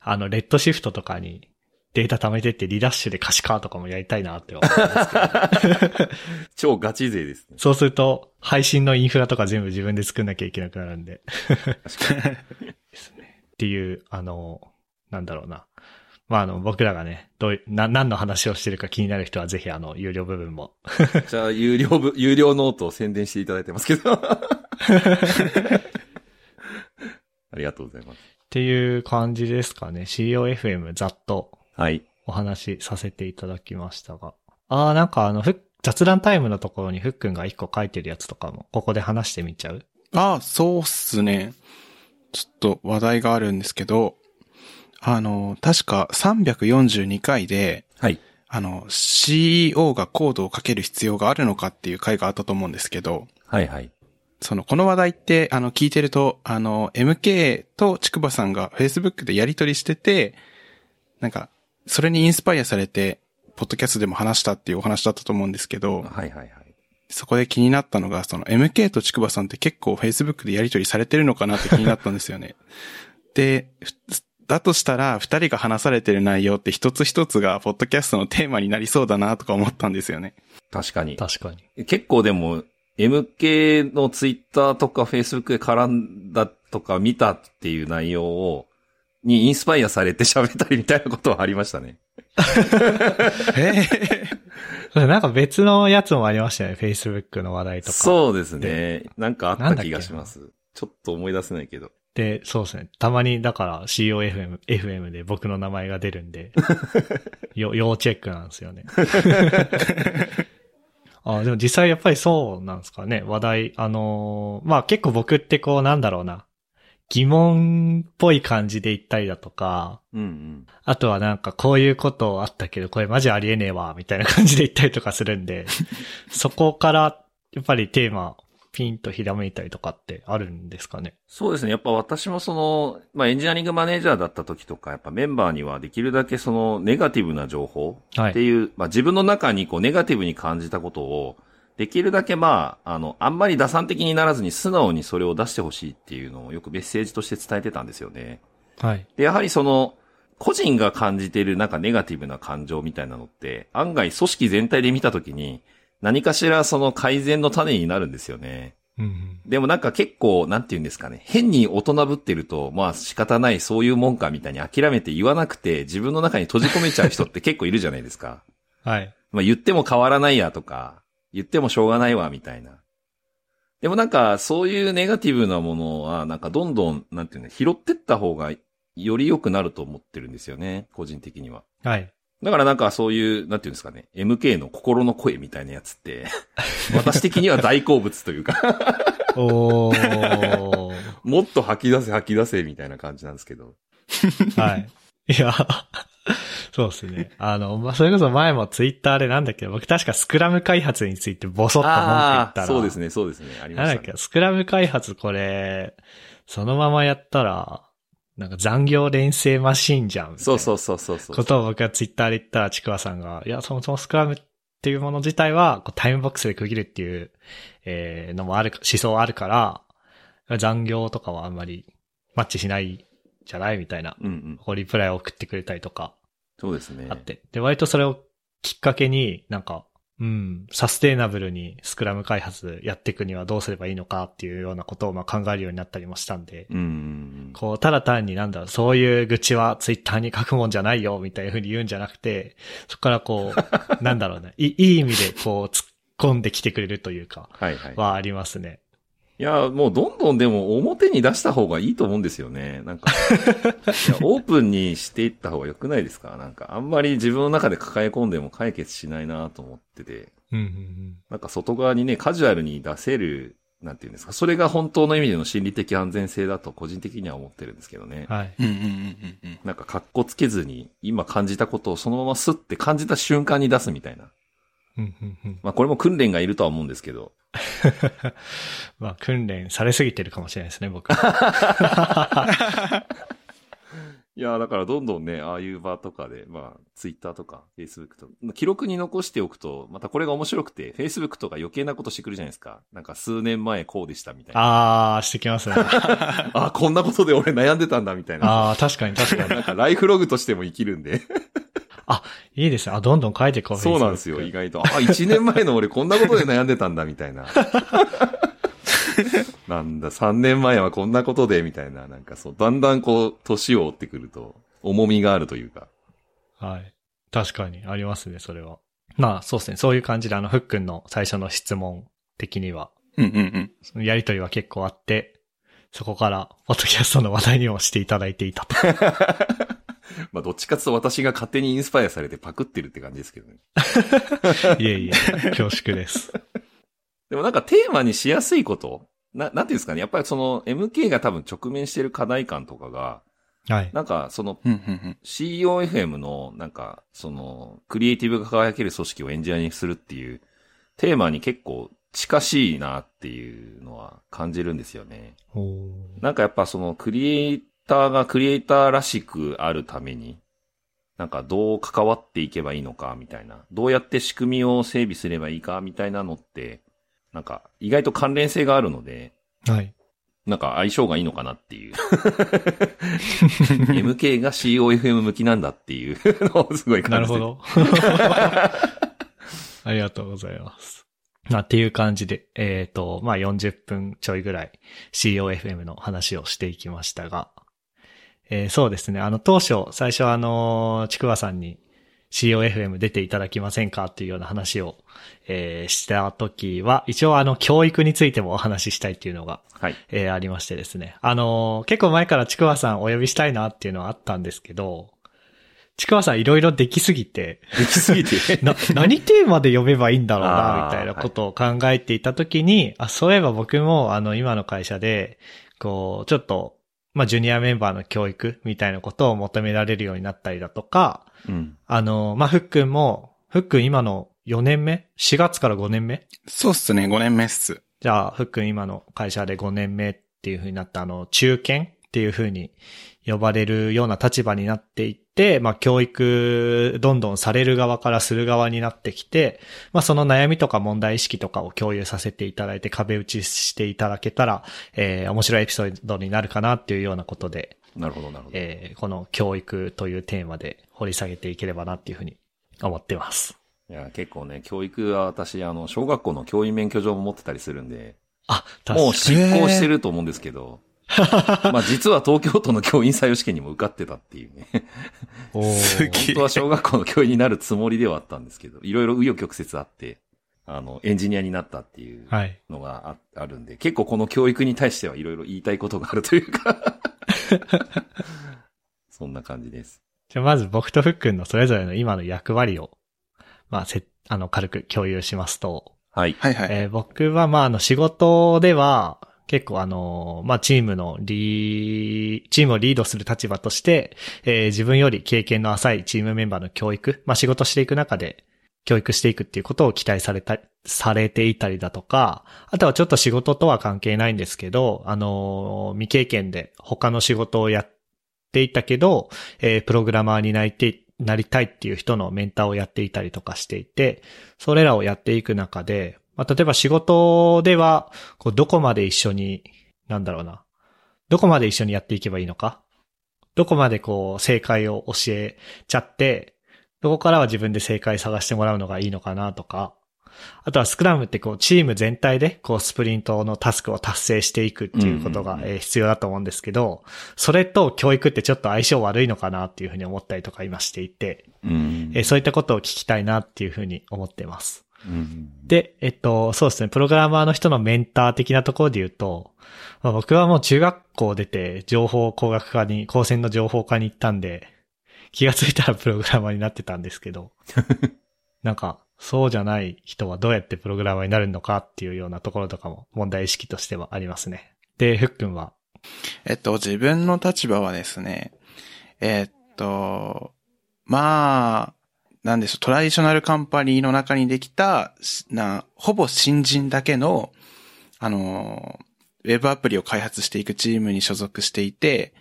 あの、レッドシフトとかにデータ貯めてってリダッシュで可視化とかもやりたいなって思いますけど。超ガチ勢ですね。そうすると、配信のインフラとか全部自分で作んなきゃいけなくなるんで。ですね。っていう、あの、なんだろうな。まあ、あの、僕らがね、どう、な、何の話をしてるか気になる人はぜひあの、有料部分も。じゃあ、有料部、有料ノートを宣伝していただいてますけど。ありがとうございます。っていう感じですかね。COFM ざっとはい。お話しさせていただきましたが。ああ、なんかあの、ふ雑談タイムのところにふっくんが一個書いてるやつとかも、ここで話してみちゃう？ああ、そうっすね。ちょっと話題があるんですけど、あの、確か342回で、はい。あの、CEO がコードをかける必要があるのかっていう回があったと思うんですけど、はいはい。その、この話題って、あの、聞いてると、あの、MK とちくばさんが Facebook でやり取りしてて、なんか、それにインスパイアされて、ポッドキャストでも話したっていうお話だったと思うんですけど、はいはいはい。そこで気になったのが、その MK とちくばさんって結構 Facebook でやり取りされてるのかなって気になったんですよね。で、ふだとしたら、二人が話されてる内容って一つ一つが、ポッドキャストのテーマになりそうだなとか思ったんですよね。確かに。確かに。結構でも、MK のツイッターとか Facebook で絡んだとか見たっていう内容を、にインスパイアされて喋ったりみたいなことはありましたね。えそれなんか別のやつもありましたよね。Facebook の話題とか。う。そうですね。なんかあった気がします。ちょっと思い出せないけど。で、そうですね。たまに、だから COFM、FM で僕の名前が出るんで、よ、要チェックなんですよね。あでも実際やっぱりそうなんですかね。話題、あのーまあ結構僕ってこうなんだろうな。疑問っぽい感じで言ったりだとか、うんうん。あとはなんかこういうことあったけど、これマジありえねえわ、みたいな感じで言ったりとかするんで、そこからやっぱりテーマ、ピンとひらめいたりとかってあるんですかね？そうですね。やっぱ私もその、まあエンジニアリングマネージャーだった時とか、やっぱメンバーにはできるだけそのネガティブな情報はい。っていう、まあ自分の中にこうネガティブに感じたことを、できるだけまあ、あの、あんまり打算的にならずに素直にそれを出してほしいっていうのをよくメッセージとして伝えてたんですよね。はい。で、やはりその、個人が感じているなんかネガティブな感情みたいなのって、案外組織全体で見たときに、何かしらその改善の種になるんですよね。うんうん。でもなんか結構、なんて言うんですかね。変に大人ぶってると、まあ仕方ないそういうもんかみたいに諦めて言わなくて、自分の中に閉じ込めちゃう人って結構いるじゃないですか。はい。まあ言っても変わらないやとか、言ってもしょうがないわみたいな。でもなんかそういうネガティブなものは、なんかどんどん、なんていうの、拾ってった方がより良くなると思ってるんですよね。個人的には。はい。だからなんかそういう、なんていうんですかね、MK の心の声みたいなやつって、私的には大好物というか、おー。もっと吐き出せ吐き出せみたいな感じなんですけど。はい。いや、そうですね。あの、まあ、それこそ前もツイッターでなんだっけど、僕確かスクラム開発についてボソッと文句言ったら、そうですね、そうですね。ありましたねなんだっけ、。スクラム開発これ、そのままやったら、なんか残業連成マシンじゃん。そうそうそうそうそう。ことを僕がツイッターで言ったら、ちくわさんが、いや、そもそもスクラムっていうもの自体は、こうタイムボックスで区切るっていう、えー、のもある、思想あるから、残業とかはあんまりマッチしないじゃないみたいな、うんうん。こうリプライを送ってくれたりとかそうですね。あって。で、割とそれをきっかけに、なんか、うん、サステイナブルにスクラム開発やっていくにはどうすればいいのかっていうようなことをまあ考えるようになったりもしたんで、うん。こう、ただ単になんだろう、そういう愚痴はツイッターに書くもんじゃないよ、みたいな風に言うんじゃなくて、そこからこう、なんだろうね、いいい意味でこう、突っ込んできてくれるというか、はいはい。はありますね。いや、もうどんどんでも表に出した方がいいと思うんですよね。なんか、オープンにしていった方が良くないですか？なんか、あんまり自分の中で抱え込んでも解決しないなと思ってて。うんうんなんか外側にね、カジュアルに出せる、なんていうんですか？それが本当の意味での心理的安全性だと個人的には思ってるんですけどねうん。。はい。うんうんうんうんうん。なんか格好つけずに、今感じたことをそのままスッて感じた瞬間に出すみたいな。うんうんうんまあこれも訓練がいるとは思うんですけど。まあ、訓練されすぎてるかもしれないですね、僕。いや、だからどんどんね、ああいう場とかで、まあ、ツイッターとか、フェイスブックとか、記録に残しておくと、またこれが面白くて、フェイスブックとか余計なことしてくるじゃないですか。なんか数年前こうでしたみたいな。あー、してきますね。あこんなことで俺悩んでたんだみたいな。あー、確かに確かに。なんかライフログとしても生きるんで。いいですね。あ、どんどん書いていこう。そうなんですよ、意外と。あ、一年前の俺こんなことで悩んでたんだみたいな。なんだ、三年前はこんなことで、みたいな。なんかそう、だんだんこう、年を追ってくると、重みがあるというか。はい。確かに、ありますね、それは。まあ、そうですね。そういう感じで、あの、ふっくんの最初の質問的には、うんうんうん。そのやりとりは結構あって、そこから、ポッドキャストの話題にもしていただいていたと。まあ、どっちかと私が勝手にインスパイアされてパクってるって感じですけどね。いえいえ、恐縮です。でもなんかテーマにしやすいことな、なんていうんですかね。やっぱりその MK が多分直面してる課題感とかが、はい。なんかそのうんうんうん。CEOFM のなんかそのクリエイティブが輝ける組織をエンジニアにするっていうテーマに結構近しいなっていうのは感じるんですよね。なんかやっぱそのクリエイターがクリエイターらしくあるために、なんかどう関わっていけばいいのかみたいな、どうやって仕組みを整備すればいいかみたいなのって、なんか意外と関連性があるので、はい。なんか相性がいいのかなっていう。MK が COFM 向きなんだっていうのをすごい感じてなるほ。ど。ありがとうございます。まあ、っていう感じで、えっ、と、まあ、40分ちょいぐらい COFM の話をしていきましたが、えーそうですね。あの、当初、最初あの、ちくわさんに COFM 出ていただきませんかっていうような話を、えーした時は、一応あの、教育についてもお話ししたいっていうのが、はい。えーありましてですね。あのー結構前からちくわさんお呼びしたいなっていうのはあったんですけど、ちくわさんいろいろできすぎて、できすぎて？な、何テーマで呼べばいいんだろうあな、ーみたいなことを考えていたときに、あ、そういえば僕も、あの、今の会社で、こう、ちょっと、まあ、ジュニアメンバーの教育みたいなことを求められるようになったりだとか、うん。あの、まあ、ふっくんも、ふっくん今の4年目 ?4 月から5年目？そうっすね、5年目っす。じゃあ、ふっくん今の会社で5年目っていう風になったあの、中堅？っていう風に呼ばれるような立場になっていって、まあ、教育、どんどんされる側からする側になってきて、まあ、その悩みとか問題意識とかを共有させていただいて壁打ちしていただけたら、えー、面白いエピソードになるかなっていうようなことで、なるほど、なるほど。えー、この教育というテーマで掘り下げていければなっていう風に思ってます。いや、結構ね、教育は私、あの、小学校の教員免許状も持ってたりするんで、あ、確かに。もう執行してると思うんですけど、まあ実は東京都の教員採用試験にも受かってたっていうね。おーすげえ本当は小学校の教員になるつもりではあったんですけど、いろいろ紆余曲折あって、あの、エンジニアになったっていうはい。のがああるんで、結構この教育に対してはいろいろ言いたいことがあるというか、そんな感じです。じゃあまず僕とふっくんのそれぞれの今の役割を、まあ、せ、あの、軽く共有しますと、はい。はいはい。えー僕はまあ、あの、仕事では、結構あの、まあ、チームのリー、チームをリードする立場として、えー自分より経験の浅いチームメンバーの教育、まあ、仕事していく中で、教育していくっていうことを期待された、されていたりだとか、あとはちょっと仕事とは関係ないんですけど、あの、未経験で他の仕事をやっていたけど、えープログラマーになりて、なりたいっていう人のメンターをやっていたりとかしていて、それらをやっていく中で、まあ、例えば仕事では、こう、どこまで一緒に、なんだろうな、どこまで一緒にやっていけばいいのか、どこまでこう、正解を教えちゃって、どこからは自分で正解探してもらうのがいいのかなとか、あとはスクラムってこうチーム全体でこうスプリントのタスクを達成していくっていうことが必要だと思うんですけど、それと教育ってちょっと相性悪いのかなっていうふうに思ったりとか今していて、そういったことを聞きたいなっていうふうに思ってます。うん。で、えっと、そうですね、プログラマーの人のメンター的なところで言うと、まあ、僕はもう中学校出て情報工学科に、高専の情報科に行ったんで、気がついたらプログラマーになってたんですけど、なんか、そうじゃない人はどうやってプログラマーになるのかっていうようなところとかも問題意識としてはありますね。で、ふっくんは、えっと、自分の立場はですね、えっと、まあ、なんでしょう、トラディショナルカンパニーの中にできた、な、ほぼ新人だけの、あの、ウェブアプリを開発していくチームに所属していて、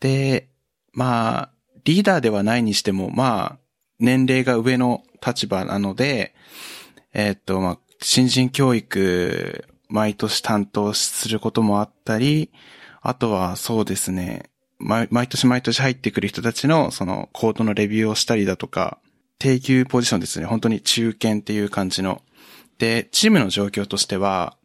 で、まあ、リーダーではないにしても、まあ、年齢が上の立場なので、えっと、まあ、新人教育、毎年担当することもあったり、あとはそうですね、毎毎年毎年入ってくる人たちのそのコードのレビューをしたりだとか、定級ポジションですね、本当に中堅っていう感じの。で、チームの状況としては、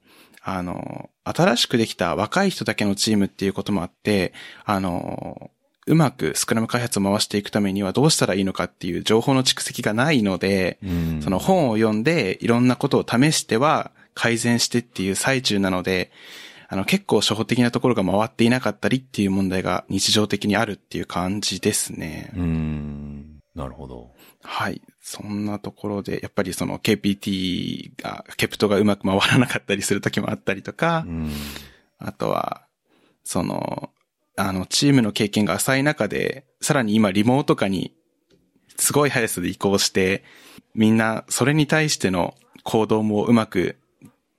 あの、新しくできた若い人だけのチームっていうこともあって、あの、うまくスクラム開発を回していくためにはどうしたらいいのかっていう情報の蓄積がないので、うんその本を読んでいろんなことを試しては改善してっていう最中なので、あの結構初歩的なところが回っていなかったりっていう問題が日常的にあるっていう感じですね。うん。なるほど。はい。そんなところで、やっぱりその KPT が、ケプトがうまく回らなかったりする時もあったりとかう、ん。あとは、その、あの、チームの経験が浅い中で、さらに今リモート化にすごい速さで移行して、みんなそれに対しての行動もうまく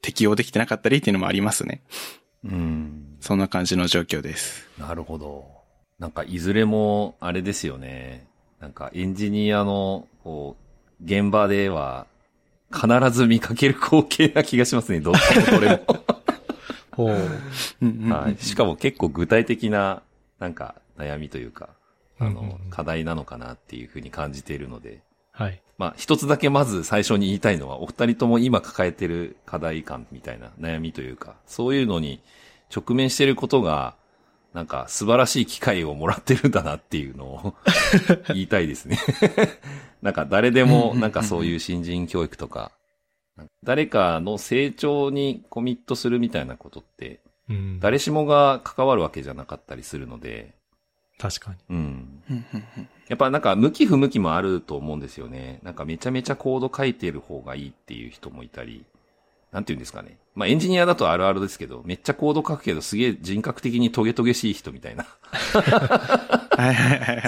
適用できてなかったりっていうのもありますね。うん。そんな感じの状況です。なるほど。なんか、いずれも、あれですよね。なんか、エンジニアの、こう、現場では、必ず見かける光景な気がしますね。どっちもどれも。ほう。はい。しかも結構具体的な、なんか、悩みというか、あの課題なのかなっていうふうに感じているので、はい。まあ、一つだけまず最初に言いたいのは、お二人とも今抱えてる課題感みたいな悩みというか、そういうのに直面してることが、なんか素晴らしい機会をもらってるんだなっていうのを 言いたいですね。なんか誰でもなんかそういう新人教育とか、誰かの成長にコミットするみたいなことって、うん。誰しもが関わるわけじゃなかったりするので、確かに。うんやっぱなんか向き不向きもあると思うんですよね。なんかめちゃめちゃコード書いてる方がいいっていう人もいたり、なんて言うんですかね。まあエンジニアだとあるあるですけど、めっちゃコード書くけどすげえ人格的にトゲトゲしい人みたいな。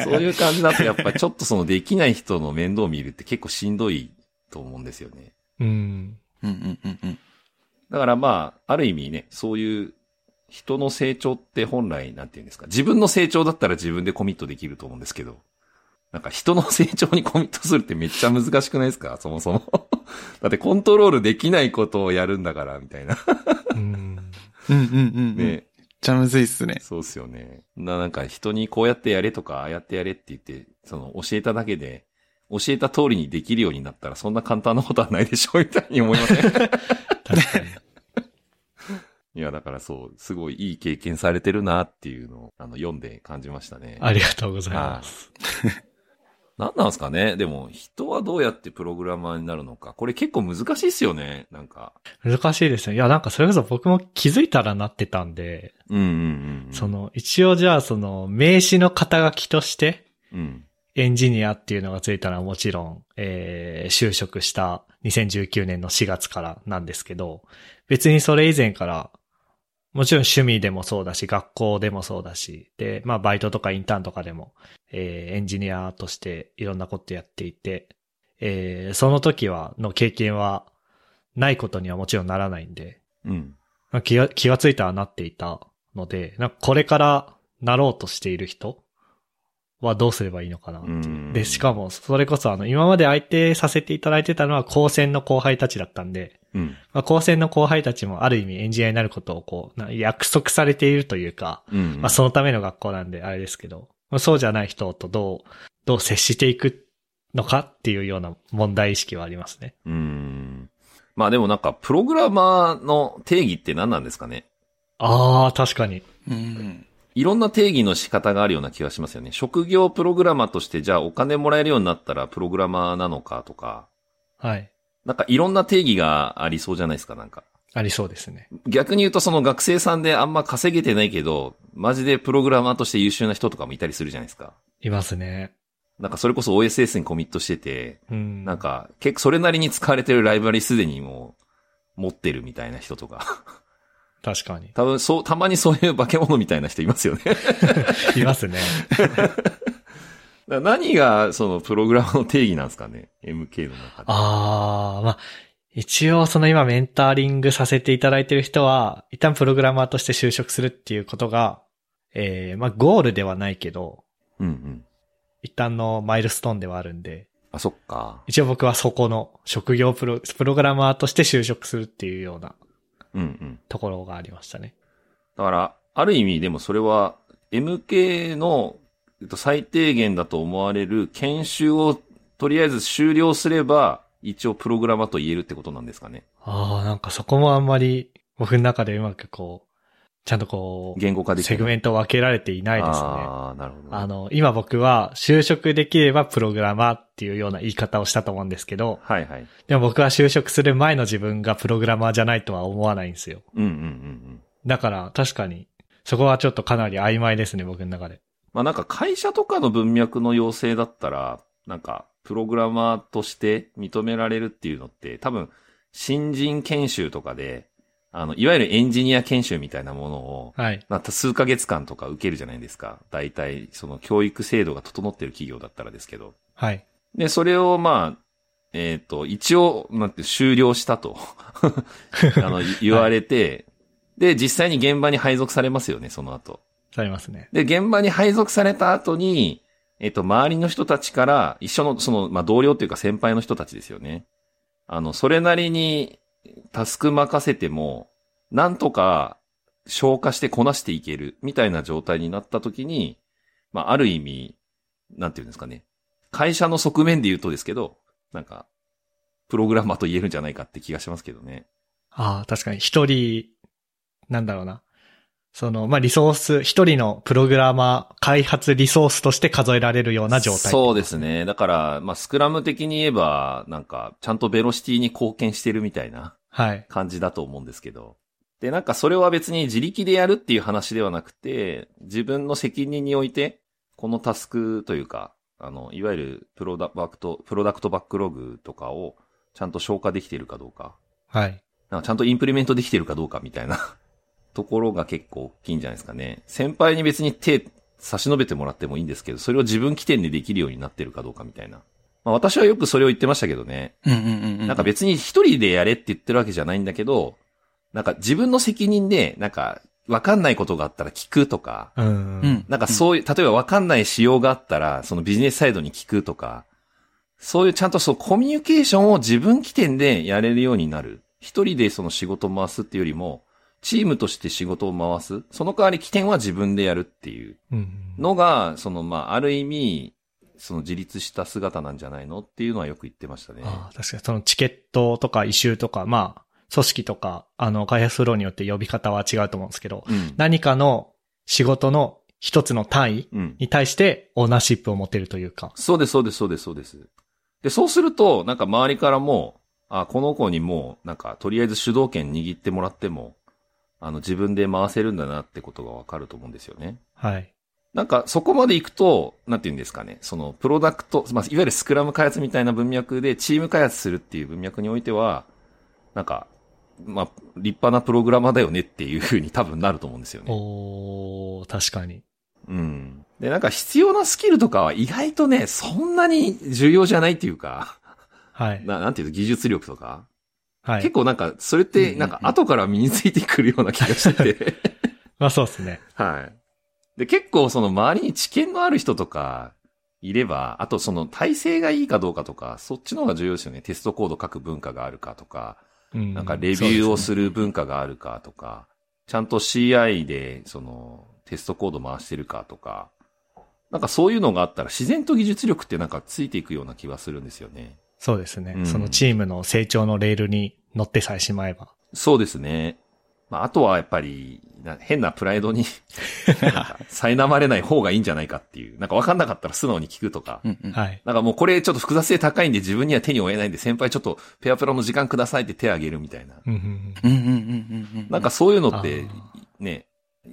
そういう感じだとやっぱちょっとそのできない人の面倒を見るって結構しんどいと思うんですよね。うん。うんうんうんうん。だからまあ、ある意味ね、そういう人の成長って本来なんて言うんですか。自分の成長だったら自分でコミットできると思うんですけど、なんか人の成長にコミットするってめっちゃ難しくないですか？そもそも。だってコントロールできないことをやるんだから、みたいな。うん。うんうんうん。めっね。ちゃむずいっすね。そうっすよね。な、なんか人にこうやってやれとか、ああやってやれって言って、その教えただけで、教えた通りにできるようになったらそんな簡単なことはないでしょみたいに思いません？確かに。いや、だからそう、すごいいい経験されてるなっていうのを、あの、読んで感じましたね。ありがとうございます。なんなんですかね？でも、人はどうやってプログラマーになるのか。これ結構難しいっすよね。なんか。難しいですね。いや、なんかそれこそ僕も気づいたらなってたんで、うんうんうん、うん。そ、の、一応じゃあその、名詞の肩書きとして、うん。エンジニアっていうのがついたらもちろん、えー、就職した2019年の4月からなんですけど、別にそれ以前から、もちろん趣味でもそうだし、学校でもそうだし、で、まあバイトとかインターンとかでも、えー、エンジニアとしていろんなことやっていて、えー、その時は、の経験はないことにはもちろんならないんで、うん。まあ気が、気がついたらなっていたので、なんかこれからなろうとしている人はどうすればいいのかなってで、しかも、それこそあの、今まで相手させていただいてたのは高専の後輩たちだったんで、うん。まあ、高専の後輩たちもある意味エンジニアになることをこう、な約束されているというか、うん。まあ、そのための学校なんであれですけど、まあそうじゃない人とどう、どう接していくのかっていうような問題意識はありますね。うん。まあでもなんか、プログラマーの定義って何なんですかね？ああ、確かに。うん。いろんな定義の仕方があるような気がしますよね。職業プログラマーとして、じゃあお金もらえるようになったらプログラマーなのかとか、はい。なんかいろんな定義がありそうじゃないですか、なんか。ありそうですね。逆に言うとその学生さんであんま稼げてないけど、マジでプログラマーとして優秀な人とかもいたりするじゃないですか。いますね。なんかそれこそ OSS にコミットしてて、うん。なんか結構それなりに使われてるライブラリすでにもう持ってるみたいな人とか。確かに。多分そう、たまにそういう化け物みたいな人いますよね。いますね。何がそのプログラマーの定義なんですかね ?MK の中で。ああ、まあ、一応その今メンターリングさせていただいている人は、一旦プログラマーとして就職するっていうことが、ええまあゴールではないけど、うんうん。一旦のマイルストーンではあるんで、あ、そっか。一応僕はそこの職業プロ、プログラマーとして就職するっていうようなうんうん。ところがありましたね。だから、ある意味でもそれは MK のえっと最低限だと思われる研修をとりあえず終了すれば、一応プログラマーと言えるってことなんですかね。ああ、なんかそこもあんまり僕の中でうまくこう、ちゃんとこう、言語化できセグメントを分けられていないですね。ああ、なるほど。あの、今僕は就職できればプログラマーっていうような言い方をしたと思うんですけど、はいはい。でも僕は就職する前の自分がプログラマーじゃないとは思わないんですよ。うんうんうんうん。だから確かに、そこはちょっとかなり曖昧ですね、僕の中で。まあなんか会社とかの文脈の要請だったら、なんかプログラマーとして認められるっていうのって多分新人研修とかで、あの、いわゆるエンジニア研修みたいなものを、はい。まあ、数ヶ月間とか受けるじゃないですか。大体、その教育制度が整ってる企業だったらですけど。はい。で、それをまあ、えっ、と、一応、なんて、終了したと、あの、い言われて、で、実際に現場に配属されますよね、その後。されますね。で、現場に配属された後に、えっ、と、周りの人たちから、一緒の、その、まあ、同僚というか先輩の人たちですよね。あの、それなりに、タスク任せても、なんとか、消化してこなしていける、みたいな状態になった時に、まあ、ある意味、なんていうんですかね。会社の側面で言うとですけど、なんか、プログラマーと言えるんじゃないかって気がしますけどね。ああ、確かに一人、なんだろうな。その、まあ、リソース、一人のプログラマー、開発リソースとして数えられるような状態。そうです。ね。だから、まあ、スクラム的に言えば、なんか、ちゃんとベロシティに貢献してるみたいなはい。感じだと思うんですけど。で、なんかそれは別に自力でやるっていう話ではなくて、自分の責任において、このタスクというか、あの、いわゆるプロダクト、プロダクトバックログとかをちゃんと消化できているかどうか、はい。なんかちゃんとインプリメントできているかどうかみたいなところが結構大きいんじゃないですかね。先輩に別に手差し伸べてもらってもいいんですけど、それを自分起点でできるようになってるかどうかみたいな。まあ私はよくそれを言ってましたけどね。うんうんうんうん。なんか別に一人でやれって言ってるわけじゃないんだけど、なんか自分の責任で、なんかわかんないことがあったら聞くとか、うん。うん。なんかそういう、例えばわかんない仕様があったら、そのビジネスサイドに聞くとか、そういうちゃんとそうコミュニケーションを自分起点でやれるようになる。一人でその仕事を回すっていうよりも、チームとして仕事を回す。その代わり起点は自分でやるっていううん。のが、そのまあ、ある意味、その自立した姿なんじゃないのっていうのはよく言ってましたね。ああ、確かにそのチケットとかイシューとか、まあ、組織とか、あの、開発フローによって呼び方は違うと思うんですけど、うん。何かの仕事の一つの単位うん。に対してオーナーシップを持てるというか。そうです、そうです、そうです、そうです。で、そうすると、なんか周りからも、あ、この子にもう、なんか、とりあえず主導権握ってもらっても、あの、自分で回せるんだなってことがわかると思うんですよね。はい。なんか、そこまで行くと、なんて言うんですかね、その、プロダクト、まあ、いわゆるスクラム開発みたいな文脈で、チーム開発するっていう文脈においては、なんか、まあ、立派なプログラマーだよねっていう風に 多分なると思うんですよね。おー、確かに。うん。で、なんか必要なスキルとかは意外とね、そんなに重要じゃないっていうか、はい。ななんていうの、技術力とか。はい。結構なんか、それって、なんか後から身についてくるような気がしてて。まあそうですね。はい。で、結構その周りに知見のある人とかいれば、あとその体制がいいかどうかとか、そっちの方が重要ですよね。テストコード書く文化があるかとか、うんなんかレビューをする文化があるかとか、ちゃんと CI でそのテストコード回してるかとか、なんかそういうのがあったら自然と技術力ってなんかついていくような気がするんですよね。そうですね、うんそのチームの成長のレールに乗ってさえしまえば。そうですね。まあ、あとはやっぱり、な変なプライドに、苛まれない方がいいんじゃないかっていう。なんか分かんなかったら素直に聞くとか。うんうん。はい。なんかもうこれちょっと複雑性高いんで自分には手に負えないんで先輩ちょっとペアプラの時間くださいって手挙げるみたいな。うんうんうんうんうんうんうん。なんかそういうのってあ、ね、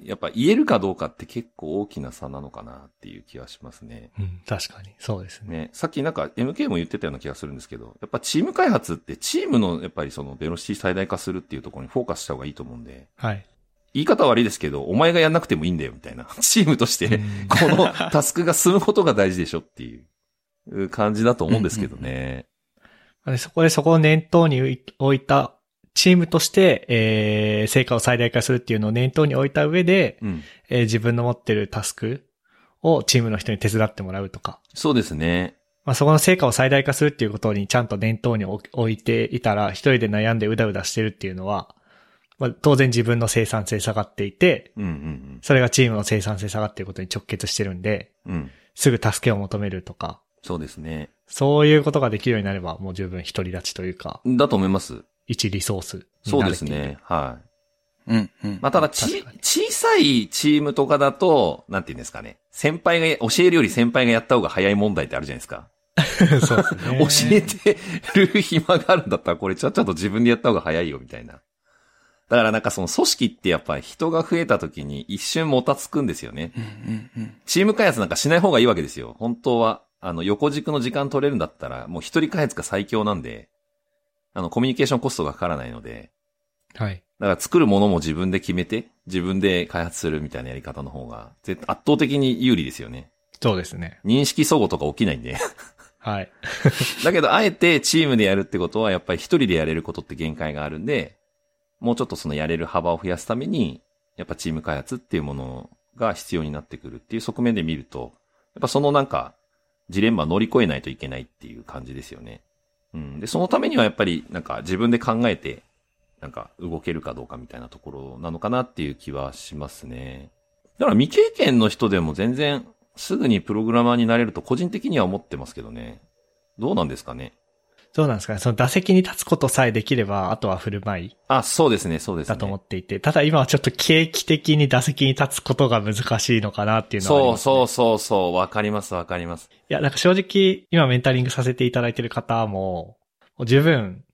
やっぱ言えるかどうかって結構大きな差なのかなっていう気はしますね。うん、うん確かに。そうですね。ね、さっきなんか MK も言ってたような気がするんですけど、やっぱチーム開発ってチームのやっぱりそのベロシティ最大化するっていうところにフォーカスした方がいいと思うんで、はい。言い方悪いですけど、お前がやんなくてもいいんだよみたいな。チームとしてうんこのタスクが進むことが大事でしょっていう感じだと思うんですけどね。でそこでそこを念頭に置いた、チームとして、えー、成果を最大化するっていうのを念頭に置いた上で、うん。えー自分の持ってるタスクをチームの人に手伝ってもらうとか、そうですね。まあ、そこの成果を最大化するっていうことにちゃんと念頭に置置いていたら、一人で悩んでうだうだしてるっていうのは、まあ、当然自分の生産性下がっていて、うんうんそれがチームの生産性下がっていることに直結してるんで、うん。うん。すぐ助けを求めるとか、そうですね。そういうことができるようになれば、もう十分独り立ちというか、だと思います。一リソースにそうで。すね。はい。うんうん。まあ、ただ、ち小さいチームとかだと、なんて言うんですかね。先輩が、教えるより先輩がやった方が早い問題ってあるじゃないですか。そうですね。教えてる暇があるんだったら、これちゃっちゃと自分でやった方が早いよ、みたいな。だからなんかその組織ってやっぱり人が増えた時に一瞬もたつくんですよね。うんうんうん。チーム開発なんかしない方がいいわけですよ。本当は。あの、横軸の時間取れるんだったら、もう一人開発が最強なんで、あの、コミュニケーションコストがかからないので、はい。だから作るものも自分で決めて、自分で開発するみたいなやり方の方が、絶圧倒的に有利ですよね。そうですね。認識相互とか起きないんで。はい。だけど、あえてチームでやるってことは、やっぱり一人でやれることって限界があるんで、もうちょっとそのやれる幅を増やすために、やっぱチーム開発っていうものが必要になってくるっていう側面で見ると、やっぱそのなんか、ジレンマ乗り越えないといけないっていう感じですよね。うん。で、そのためにはやっぱりなんか自分で考えて、なんか動けるかどうかみたいなところなのかなっていう気はしますね。だから未経験の人でも全然すぐにプログラマーになれると個人的には思ってますけどね。どうなんですかね？そうなんですかね。その打席に立つことさえできれば、あとは振る舞いあ、そうですね、そうですね。だと思っていて、ただ今はちょっと景気的に打席に立つことが難しいのかなっていうのはね。そうそうそうそう、わかりますわかります。いや、なんか正直、今メンタリングさせていただいている方も、もう十分、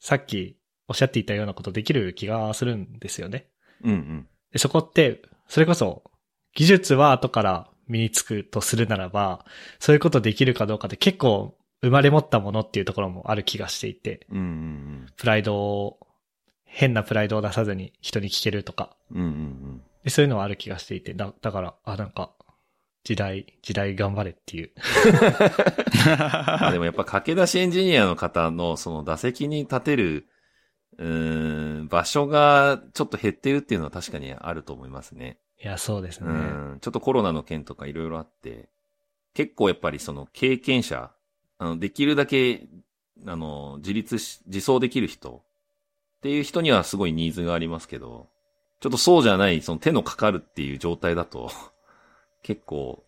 さっきおっしゃっていたようなことできる気がするんですよね。うんうん。でそこって、それこそ、技術は後から身につくとするならば、そういうことできるかどうかって結構生まれ持ったものっていうところもある気がしていて、うんうんプライドを、変なプライドを出さずに人に聞けるとか、うん。うんうんでそういうのはある気がしていて、だ、だから、あ、なんか、時代、時代頑張れっていう。でもやっぱ駆け出しエンジニアの方のその打席に立てる、うーん、場所がちょっと減ってるっていうのは確かにあると思いますね。いや、そうですね。うん。ちょっとコロナの件とかいろいろあって、結構やっぱりその経験者、あの、できるだけ、あの、自立し、自走できる人っていう人にはすごいニーズがありますけど、ちょっとそうじゃない、その手のかかるっていう状態だと、結構、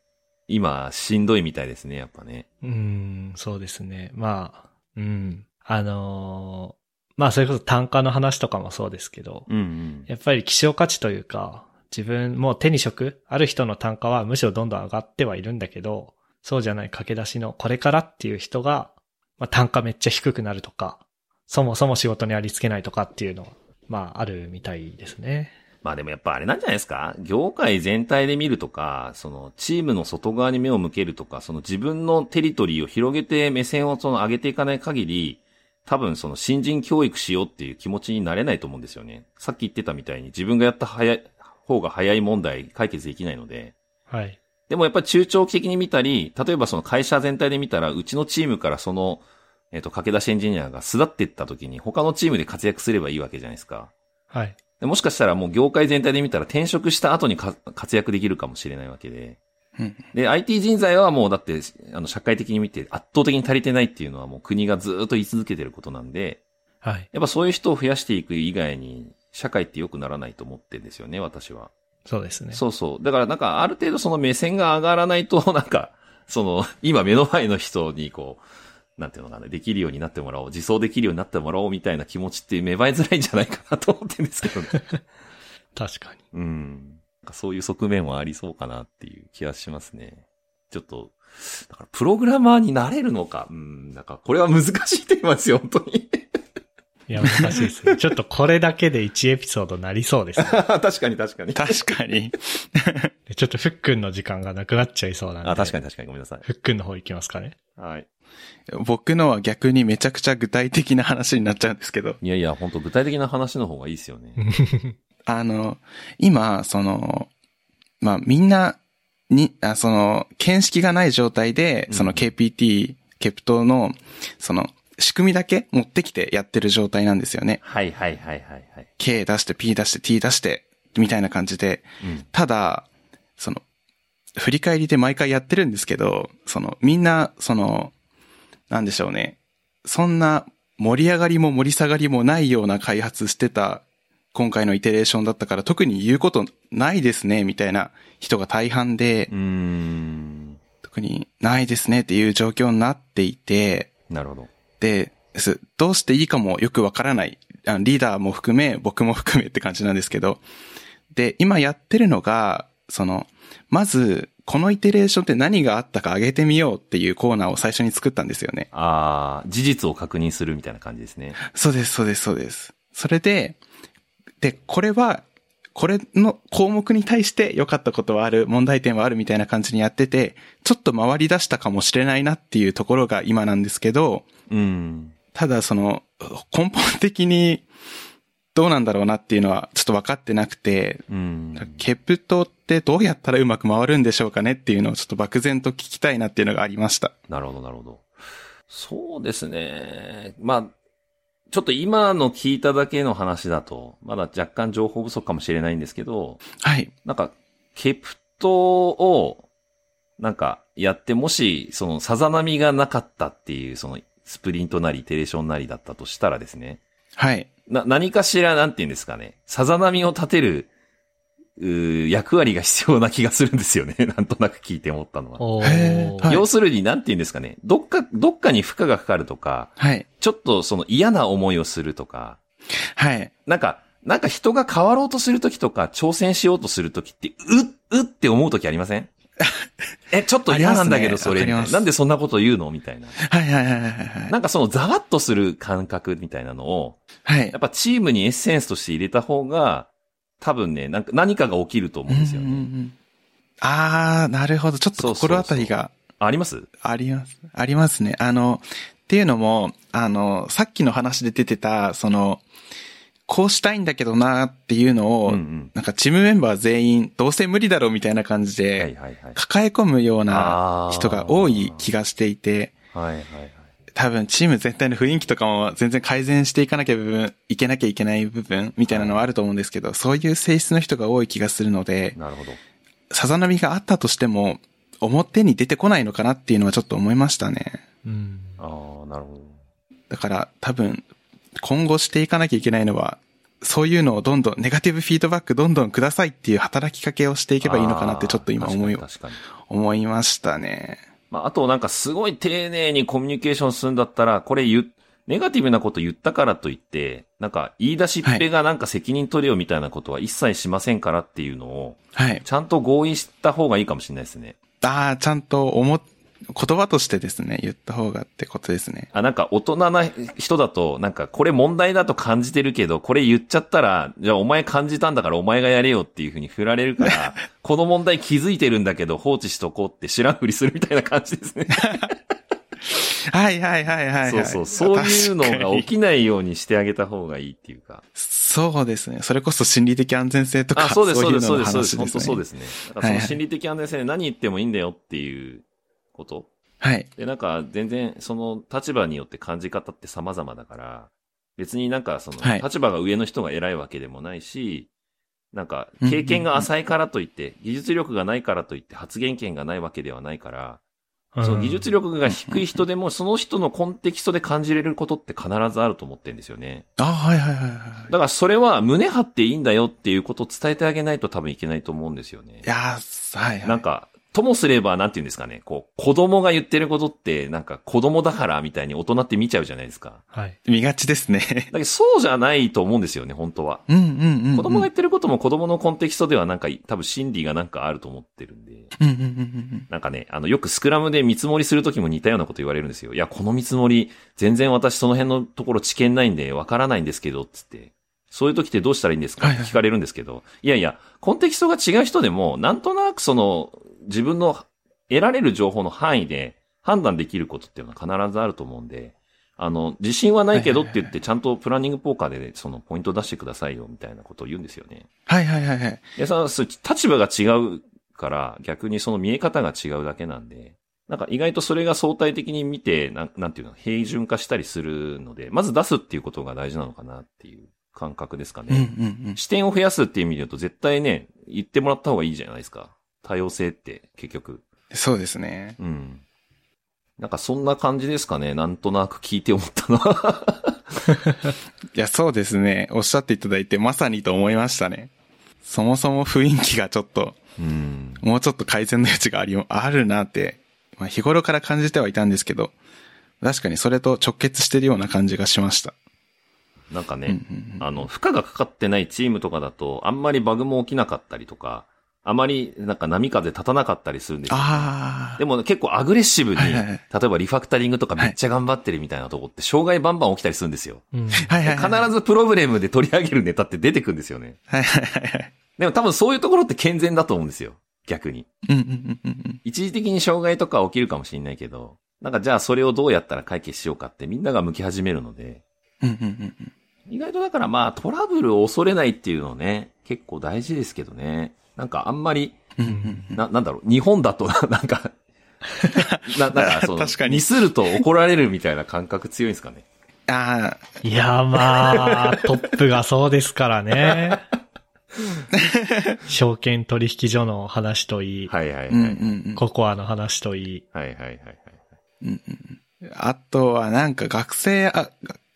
今、しんどいみたいですね、やっぱね。うーん、そうですね。まあ、うん。あのーまあ、それこそ単価の話とかもそうですけど、うんうん。やっぱり希少価値というか、自分もう手に職ある人の単価はむしろどんどん上がってはいるんだけど、そうじゃない駆け出しのこれからっていう人が、まあ、単価めっちゃ低くなるとか、そもそも仕事にありつけないとかっていうのは、まあ、あるみたいですね。まあでもやっぱあれなんじゃないですか？業界全体で見るとか、そのチームの外側に目を向けるとか、その自分のテリトリーを広げて目線をその上げていかない限り、多分その新人教育しようっていう気持ちになれないと思うんですよね。さっき言ってたみたいに自分がやった早い、方が早い問題解決できないので。はい。でもやっぱり中長期的に見たり、例えばその会社全体で見たら、うちのチームからその、えっ、と、駆け出しエンジニアが巣立っていった時に他のチームで活躍すればいいわけじゃないですか。はい。でもしかしたらもう業界全体で見たら転職した後にか活躍できるかもしれないわけで。うんで、IT 人材はもうだって、あの、社会的に見て圧倒的に足りてないっていうのはもう国がずっと言い続けてることなんで、はい。やっぱそういう人を増やしていく以外に、社会って良くならないと思ってんですよね、私は。そうですね。そうそう。だからなんかある程度その目線が上がらないと、なんか、その、今目の前の人にこう、なんていうのかな、できるようになってもらおう、自走できるようになってもらおうみたいな気持ちって芽生えづらいんじゃないかなと思ってるんですけどね。確かに。うん。なんかそういう側面はありそうかなっていう気がしますね。ちょっと、だからプログラマーになれるのか。うん。なんかこれは難しいテーマですよ、本当に。いや、難しいですね。ちょっとこれだけで1エピソードなりそうですね。確かに確かに。確かに。でちょっとふっくんの時間がなくなっちゃいそうなんで。あ、確かに確かにごめんなさい。ふっくんの方行きますかね。はい。僕のは逆にめちゃくちゃ具体的な話になっちゃうんですけど、いやいや、本当具体的な話の方がいいですよね。あの、今、その、まあ、みんなに、あその、見識がない状態で、うんその KPT、ケプトの、その、仕組みだけ持ってきてやってる状態なんですよね。はいはいはいはいはい。K 出して P 出して T 出して、みたいな感じで、うん。ただ、その、振り返りで毎回やってるんですけど、その、みんな、その、なんでしょうね。そんな盛り上がりも盛り下がりもないような開発してた今回のイテレーションだったから特に言うことないですね、みたいな人が大半でうー、ん。特にないですねっていう状況になっていて、なるほど。で、すどうしていいかもよくわからない。あリーダーも含め、僕も含めって感じなんですけど。で、今やってるのが、その、まず、このイテレーションって何があったか上げてみようっていうコーナーを最初に作ったんですよね。ああ、事実を確認するみたいな感じですね。そうです、そうです、そうです。それで、で、これは、これの項目に対して良かったことはある、問題点はあるみたいな感じにやってて、ちょっと回り出したかもしれないなっていうところが今なんですけど、うん。ただその、根本的にどうなんだろうなっていうのはちょっと分かってなくて、うん。ケプトってどうやったらうまく回るんでしょうかねっていうのをちょっと漠然と聞きたいなっていうのがありました。なるほど、なるほど。そうですね。まあ、ちょっと今の聞いただけの話だと、まだ若干情報不足かもしれないんですけど、はい。なんか、ケプトを、なんか、やって、もし、その、さざ波がなかったっていう、その、スプリントなり、テレーションなりだったとしたらですね、はい。な、何かしら、なんて言うんですかね、さざ波を立てる、うー役割が必要な気がするんですよね。なんとなく聞いて思ったのは。要するに、なんて言うんですかね、どっか、どっかに負荷がかかるとか、はい。ちょっとその嫌な思いをするとか、はい。なんか、なんか人が変わろうとするときとか、挑戦しようとするときって、う、うって思うときありません？え、ちょっと嫌なんだけど、それ、みたいなんでそんなこと言うの？みたいな。はいはいはいはいはい。なんかそのざわっとする感覚みたいなのを、はいやっ。ぱチームにエッセンスとして入れた方が、多分ね、なんか何かが起きると思うんですようんうんうね。んあー、なるほど。ちょっと心当たりがああります？あります。ありますね。あの、っていうのも、あの、さっきの話で出てた、その、こうしたいんだけどなっていうのを、うんうん。なんかチームメンバー全員、どうせ無理だろうみたいな感じはいで。抱え込むような人が多い気がしていて、はいはいはい。多分チーム全体の雰囲気とかも全然改善していかなきゃ部分、いけなきゃいけない部分みたいなのはあると思うんですけど、そういう性質の人が多い気がするので、なるほど。さざ波があったとしても、表に出てこないのかなっていうのはちょっと思いましたね。うん。ああ、なるほど。だから多分、今後していかなきゃいけないのは、そういうのをどんどん、ネガティブフィードバックどんどんくださいっていう働きかけをしていけばいいのかなってちょっと今思い。思いましたね。まあ、あとなんかすごい丁寧にコミュニケーションするんだったら、これ言う、ネガティブなこと言ったからといって、なんか言い出しっぺがなんか責任取れよみたいなことは一切しませんからっていうのを、はい。ちゃんと合意した方がいいかもしれないですね。ああ、ちゃんと思、言葉としてですね、言った方がってことですね。あ、なんか大人な人だと、なんかこれ問題だと感じてるけど、これ言っちゃったら、じゃあお前感じたんだからお前がやれよっていう風に振られるから、この問題気づいてるんだけど放置しとこうって知らんふりするみたいな感じですね。はいはいはいはい、はい。そうそう。そういうのが起ききないようにしてあげた方がいいっていうか。そうですね。それこそ心理的安全性とか、あ、そうです、そうです、そういです、そうです。本当そうですね。だからその心理的安全性で何言ってもいいんだよっていうこと。はい。で、なんか全然その立場によって感じ方って様々だから、別になんかその、はい立場が上の人が偉いわけでもないし、なんか、経験が浅いからといって、技術力がないからといって発言権がないわけではないから、その技術力が低い人でも、その人のコンテキストで感じれることって必ずあると思ってるんですよね。あ、はいはいはいはい。だからそれは胸張っていいんだよっていうことを伝えてあげないと多分いけないと思うんですよねい。やー、はいはい。なんか、ともすれば、なんて言うんですかね、こう、子供が言ってることって、なんか子供だからみたいに大人って見ちゃうじゃないですか。はい。見がちですね。だけどそうじゃないと思うんですよね、本当は。うんうんうんうん。子供が言ってることも子供のコンテキストではなんか、多分心理がなんかあると思ってるんで。うんうんうんうんなんかね、あの、よくスクラムで見積もりするときも似たようなこと言われるんですよ。いや、この見積もり、全然私その辺のところ知見ないんでわからないんですけど、つって。そういう時ってどうしたらいいんですか？はいはいって聞かれるんですけど、いやいや、コンテキストが違う人でも、なんとなくその、自分の得られる情報の範囲で判断できることっていうのは必ずあると思うんで、あの、自信はないけどって言って、ちゃんとプランニングポーカーでそのポイント出してくださいよ、みたいなことを言うんですよね。はいはいはいはい。いや、その立場が違うから、逆にその見え方が違うだけなんで、なんか意外とそれが相対的に見て、なんなんていうの、平準化したりするので、まず出すっていうことが大事なのかなっていう感覚ですかうんうね。んうん。視点を増やすっていう意味で言うと、絶対ね、言ってもらった方がいいじゃないですか。多様性って、結局。そうですね。うん。なんかそんな感じですかね。なんとなく聞いて思ったのは。いや、そうですね。おっしゃっていただいてまさにと思いましたね。そもそも雰囲気がちょっと、うん。もうちょっと改善の余地があり、あるなって、まあ日頃から感じてはいたんですけど、確かにそれと直結してるような感じがしました。なんかね、うんうんうんあの、負荷がかかってないチームとかだと、あんまりバグも起きなかったりとか、あまりなんか波風立たなかったりするんですよ。ああ。でも結構アグレッシブに、はいはいはい例えばリファクタリングとかめっちゃ頑張ってるみたいなとこって、障害バンバン起きたりするんですよ。必ずプロブレムで取り上げるネタって出てくるんですよね。はいはいはいはい。でも多分そういうところって健全だと思うんですよ。逆に。一時的に障害とか起きるかもしれないけど、なんかじゃあそれをどうやったら解決しようかってみんなが向き始めるので。意外とだからまあトラブルを恐れないっていうのね、結構大事ですけどね。なんかあんまり、な、なんだろう、日本だと なんか、な、なんか その、確かにミスると怒られるみたいな感覚強いんですかね？ああ、いや、まあ、トップがそうですからね。証券取引所の話といい、はいはいはい。うんうんうん。ココアの話といい。はいはいはいはい。うんうんうんあとはなんか学生、あ、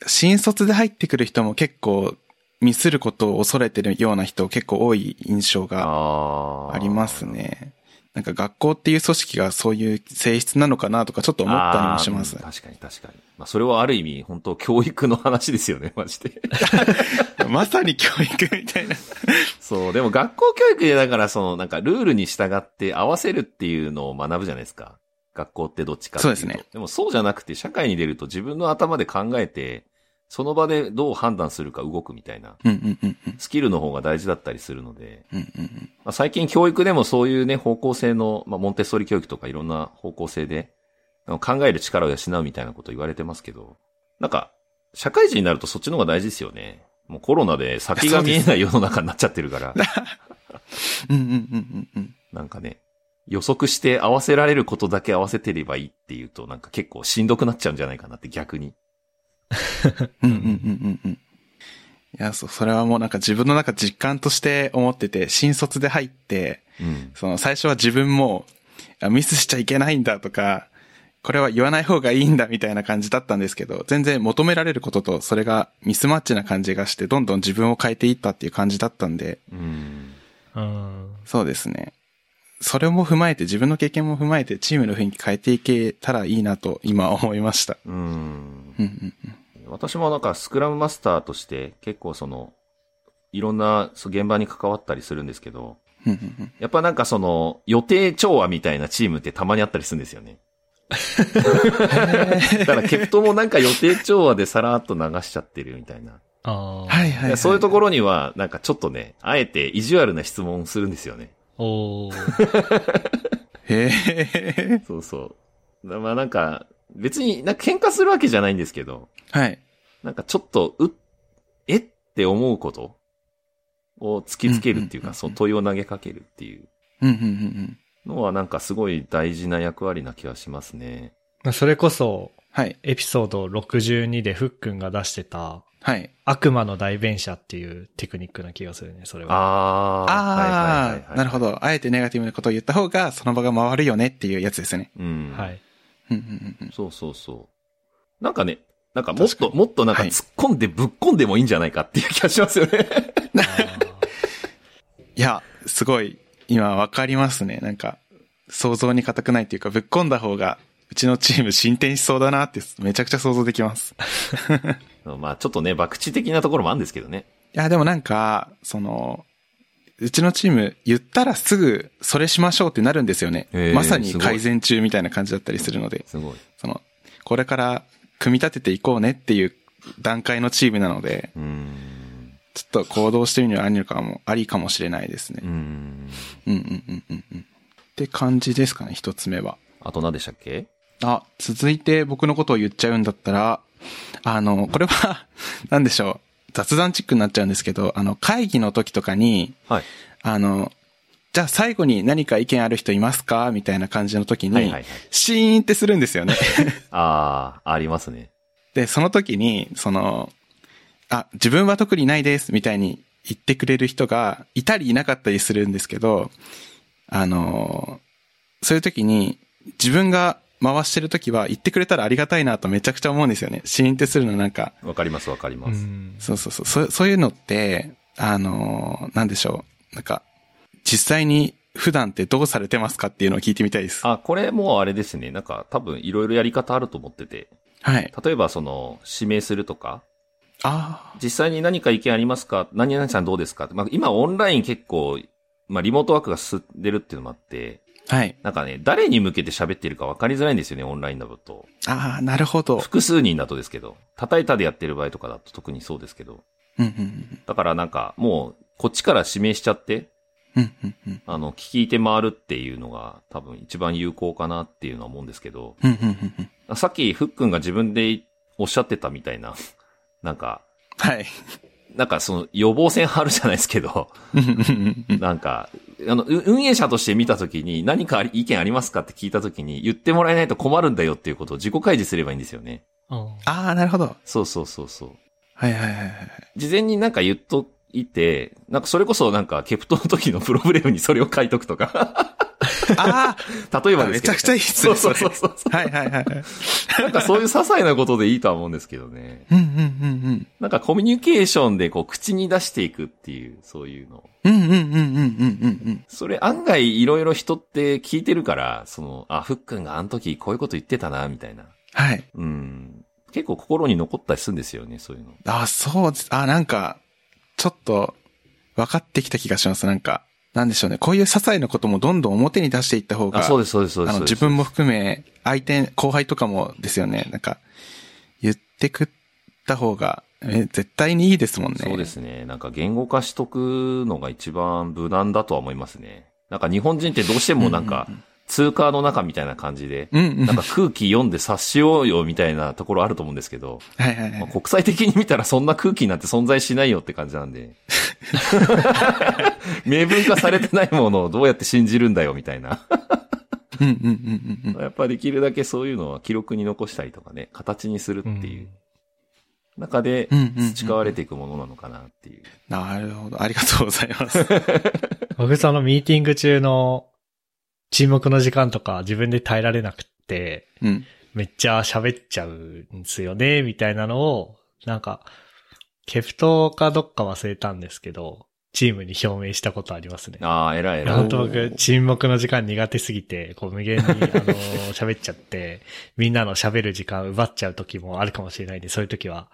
新卒で入ってくる人も結構ミスることを恐れてるような人結構多い印象があります。ね。なんか学校っていう組織がそういう性質なのかなとかちょっと思ったりもします確かに確かに。まあそれはある意味、本当教育の話ですよね、マジで。まさに教育みたいな。そう、でも学校教育でだからそのなんかルールに従って合わせるっていうのを学ぶじゃないですか。学校ってどっちか。そうですね。でもそうじゃなくて社会に出ると自分の頭で考えて、その場でどう判断するか動くみたいな。スキルの方が大事だったりするので、最近教育でもそういうね、方向性の、まあ、モンテッソーリ教育とかいろんな方向性で、考える力を養うみたいなこと言われてますけど、なんか、社会人になるとそっちの方が大事ですよね。もうコロナで先が見えない世の中になっちゃってるから、うんうんうんうんうん。なんかね、予測して合わせられることだけ合わせてればいいっていうと、なんか結構しんどくなっちゃうんじゃないかなって逆に。うんうんうんうんうん。いや、そう、それはもうなんか自分の中実感として思ってて、新卒で入って、うん。その最初は自分も、あミスしちゃいけないんだとか、これは言わない方がいいんだみたいな感じだったんですけど、全然求められることとそれがミスマッチな感じがして、どんどん自分を変えていったっていう感じだったんで、うん。うん。そうですね。それも踏まえて、自分の経験も踏まえて、チームの雰囲気変えていけたらいいなと今思いました。うん。うんうんうん私もなんかスクラムマスターとして結構その、いろんな現場に関わったりするんですけど、やっぱなんかその、予定調和みたいなチームってたまにあったりするんですよね。だからケプトもなんか予定調和でさらっと流しちゃってるみたいな。はいはい、はい。そういうところには、なんかちょっとね、あえて意地悪な質問するんですよね。おーへえ。そうそう。まあなんか、別になんか喧嘩するわけじゃないんですけど、はい。なんかちょっと、う、え？って思うこと？を突きつけるっていうか、そう問いを投げかけるっていううんうんうんうん。のはなんかすごい大事な役割な気がしますね。まあそれこそ、はい。エピソード62でふっくんが出してた、はい。悪魔の代弁者っていうテクニックな気がするね、それは。ああ。ああ、なるほど。ど。あえてネガティブなことを言った方が、その場が回るよねっていうやつですね。うん。はい。そうそうそう。なんかね、なんかもっと、もっとなんかはい突っ込んでぶっ込んでもいいんじゃないかっていう気がしますよね。いや、すごい、今わかりますね。なんか、想像に難くないっていうか、ぶっ込んだ方が、うちのチーム進展しそうだなって、めちゃくちゃ想像できます。まあちょっとね、博打的なところもあるんですけどね。いや、でもなんか、その、うちのチーム、言ったらすぐ、それしましょうってなるんですよね。へーまさに改善中みたいな感じだったりするので、すごい。その、これから組み立てていこうねっていう段階のチームなので。ちょっと行動してみるのはありかも、ありかもしれないですねうー。ん。うんうんうんうんうん。って感じですかね、一つ目は。あと何でしたっけ？あ、続いて僕のことを言っちゃうんだったら、あの、これは、なんでしょう。雑談チックになっちゃうんですけど、あの、会議の時とかに、はい。あの、じゃあ最後に何か意見ある人いますか？みたいな感じの時に、はいはいはい。シーンってするんですよね。ああ、ありますね。で、その時に、その、あ、自分は特にないです、みたいに言ってくれる人がいたりいなかったりするんですけど、あの、そういう時に、自分が回してる時は言ってくれたらありがたいなとめちゃくちゃ思うんですよね。シーンってするのなんか、わかりますわかります。うんそうそうそう、そうそういうのって、あの、なんでしょう。なんか、実際に普段ってどうされてますかっていうのを聞いてみたいです。あ、これもうあれですね。なんか多分いろいろやり方あると思ってて。はい。例えばその、指名するとか、あ実際に何か意見ありますか？何々さんどうですか？まあ、今オンライン結構、まあリモートワークが進んでるっていうのもあって、あ、はい。なんかね、誰に向けて喋ってるか分かりづらいんですよね、オンラインだと。ああ、なるほど。複数人だとですけど、叩いたでやってる場合とかだと特にそうですけど。うんうんだからなんか、もう、こっちから指名しちゃって、うんうんうんあの、聞いて回るっていうのが多分一番有効かなっていうのは思うんですけど、うんうんうんうんさっきふっくんが自分でおっしゃってたみたいな、なんか、はい。なんかその予防線張るじゃないですけど、なんか、あの、う運営者として見たときに何か意見ありますかって聞いたときに言ってもらえないと困るんだよっていうことを自己開示すればいいんですよね。うんああ、なるほど。そうそうそうそう。はいはいはいはい。事前になんか言っといて、なんかそれこそなんかケプトの時のプログレムにそれを書いとくとか、あ例えばですけど、めちゃくちゃいいっすねそうそうそうそう。あ、はいはいはいはい。なんかそういう些細なことでいいとは思うんですけどね。うんうんうんなんかコミュニケーションでこう口に出していくっていう、そういうの。うん。うんうんうんうんうんうんそれ案外いろいろ人って聞いてるから、その、あ、ふっくんがあの時こういうこと言ってたな、みたいな。はい。うん。結構心に残ったりするんですよね、そういうの。あ、そうです。あ、なんか、ちょっと、分かってきた気がします。なんか、なんでしょうね。こういう些細なこともどんどん表に出していった方が、あ、そうです、そうです、そうです。あの、自分も含め、相手、後輩とかもですよね。なんか、言ってくった方が、え、絶対にいいですもんね。そうですね。なんか言語化しとくのが一番無難だとは思いますね。なんか日本人ってどうしてもなんか、通貨の中みたいな感じで、うんうん。なんか空気読んで察しようよみたいなところあると思うんですけど、はいはいはい。まあ国際的に見たらそんな空気なんて存在しないよって感じなんで。明文化されてないものをどうやって信じるんだよみたいな。うんうんうんうんうん。やっぱできるだけそういうのは記録に残したりとかね、形にするっていう中で培われていくものなのかなっていう。なるほど。ありがとうございます。僕そのミーティング中の沈黙の時間とか自分で耐えられなくって、うん。めっちゃ喋っちゃうんですよね、みたいなのを、なんか、ケプトかどっか忘れたんですけど、チームに表明したことありますね。ああ、偉い偉い。本当僕、沈黙の時間苦手すぎて、こう無限に、あのー 喋っちゃって、みんなの喋る時間奪っちゃう時もあるかもしれないんで、そういう時は、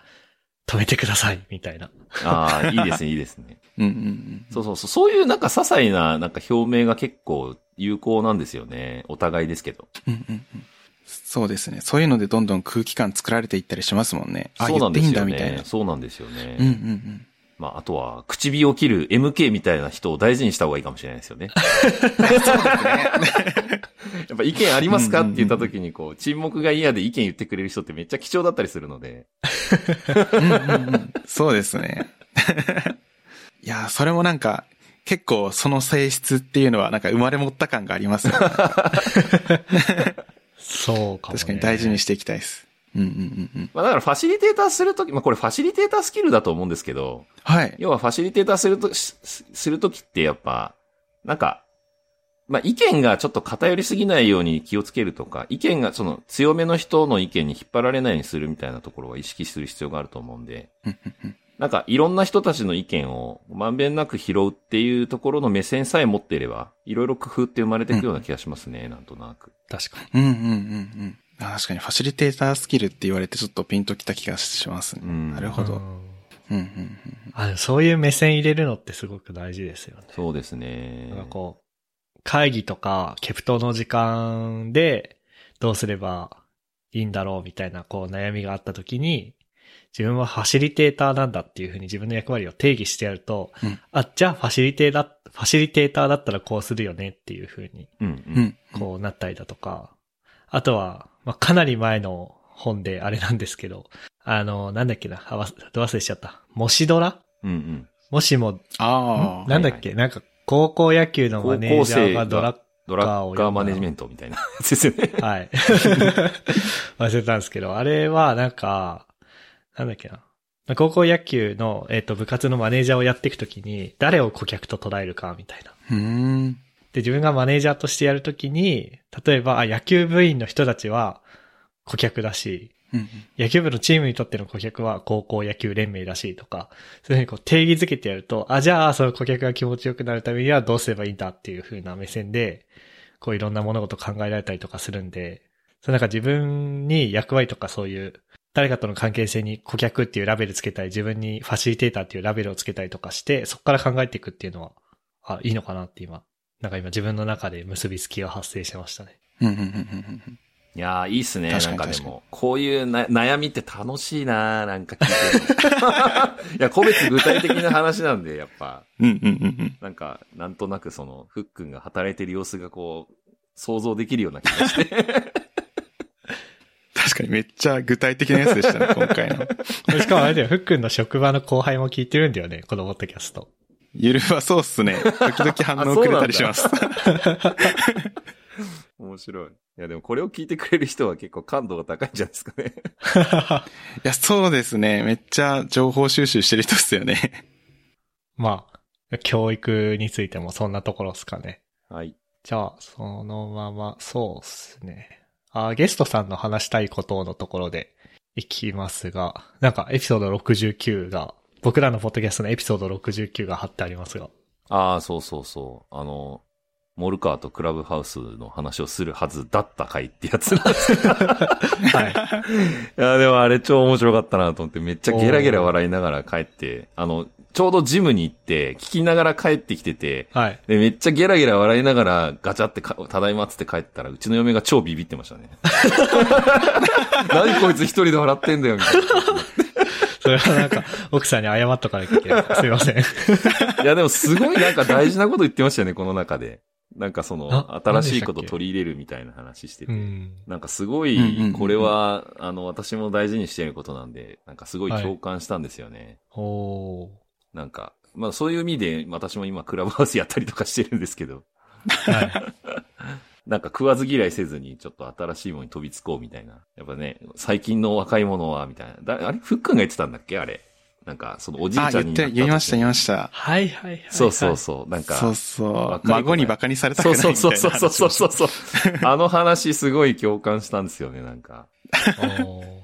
止めてください、みたいな。ああ、いいですね、いいですね。うんうんうん。そうそうそう。そういうなんか些細ななんか表明が結構有効なんですよね。お互いですけど。うんうんうんそうですね。そういうのでどんどん空気感作られていったりしますもんね。あ、そう言っていいんだなんですよね。みたいな。そうなんですよね。うんうんうん。まあ、あとは、口火を切る MK みたいな人を大事にした方がいいかもしれないですよね。やっぱ意見ありますか？って言った時に、こう、沈黙が嫌で意見言ってくれる人ってめっちゃ貴重だったりするので。うんうんうんそうですね。いや、それもなんか、結構その性質っていうのはなんか生まれ持った感があります。そうかも、ね。確かに大事にしていきたいです。うんうんうんうん。まあだからファシリテーターするとき、まあこれファシリテータースキルだと思うんですけど、はい。要はファシリテーターすると、しするときってやっぱ、なんか、まあ意見がちょっと偏りすぎないように気をつけるとか、意見がその強めの人の意見に引っ張られないようにするみたいなところは意識する必要があると思うんで、うんうんうんなんかいろんな人たちの意見をまんべんなく拾うっていうところの目線さえ持っていれば、いろいろ工夫って生まれていくような気がしますね、なんとなく。確かに。うんうんうんうん。あ確かにファシリテータースキルって言われてちょっとピンときた気がしますね。うんなるほど。うんうんうんうんあそういう目線入れるのってすごく大事ですよね。そうですね。なんかこう、会議とか、ケプトの時間で、どうすればいいんだろうみたいな、こう悩みがあった時に、自分はファシリテーターなんだっていうふうに自分の役割を定義してやると、うんあ、じゃあファシリテーター、ファシリテーターだったらこうするよねっていうふうに。こうなったりだとか、あとは、まあ、かなり前の本であれなんですけど、あの、なんだっけな、あ忘れしちゃった。もしドラ？うんうん。もしも、ああ。なんだっけ、なんか、高校野球のマネージャーがドラッドラッカーマネジメントみたいなやつ ですよね。はい。忘れたんですけど、あれはなんか、なんだっけな。高校野球の、えっ、と、部活のマネージャーをやっていくときに、誰を顧客と捉えるか、みたいな。うーん。で、自分がマネージャーとしてやるときに、例えば、あ、野球部員の人たちは顧客だし、うん野球部のチームにとっての顧客は高校野球連盟らしいとか、そういうふうにこう定義づけてやると、あ、じゃあその顧客が気持ちよくなるためにはどうすればいいんだっていう風な目線で、こういろんな物事考えられたりとかするんで、そうなんか自分に役割とかそういう、誰かとの関係性に顧客っていうラベルつけたり、自分にファシリテーターっていうラベルをつけたりとかして、そこから考えていくっていうのは、あ、いいのかなって今、なんか今自分の中で結びつきが発生しましたね。いやー、いいっすね。なんかでも、こういうな悩みって楽しいなーなんか聞いて いや、個別具体的な話なんで、やっぱ、うんうんうんうんなんか、なんとなくその、ふっくんが働いてる様子がこう、想像できるような気がして。確かにめっちゃ具体的なやつでしたね、今回の。しかもあれだよ、ふっくんの職場の後輩も聞いてるんだよね、このポッドキャスト。ゆるはそうっすね。時々反応くれたりします。面白い。いや、でもこれを聞いてくれる人は結構感度が高いんじゃないですかね。いや、そうですね。めっちゃ情報収集してる人っすよね。まあ、教育についてもそんなところですかね。はい。じゃあ、そのまま、そうっすね。あ、ゲストさんの話したいことのところでいきますが、なんかエピソード69が、僕らのポッドキャストのエピソード69が貼ってありますが。ああ、そうそうそう。あの、モルカーとクラブハウスの話をするはずだった回ってやつなんです。はい。いや、でもあれ超面白かったなと思って、めっちゃゲラゲラ笑いながら帰って、あの、ちょうどジムに行って、聞きながら帰ってきてて、はい。で、めっちゃゲラゲラ笑いながらガチャってか、ただいまっつって帰ったら、うちの嫁が超ビビってましたね。何こいつ一人で笑ってんだよ、みたいな。それはなんか、奥さんに謝っとかなきゃいけない。すいません。いや、でもすごいなんか大事なこと言ってましたよね、この中で。なんかその、あ新しいこと取り入れるみたいな話してて。うん。なんかすごい、んこれは、あの、私も大事にしていることなんで、なんかすごい共感したんですよね。おー。なんか、まあそういう意味で、私も今クラブハウスやったりとかしてるんですけど、はい。なんか食わず嫌いせずにちょっと新しいものに飛びつこうみたいな。やっぱね、最近の若い者は、みたいな。だあれ？ふっくんが言ってたんだっけ？あれ？なんか、そのおじいあ、ちゃんに言って、言いました、言いました。はいはいはい。そうそうそう。なんか、そうそう孫に馬鹿にされたくそうないみたいなそうそうそうそうそうそう。あの話すごい共感したんですよね、なんか。お ー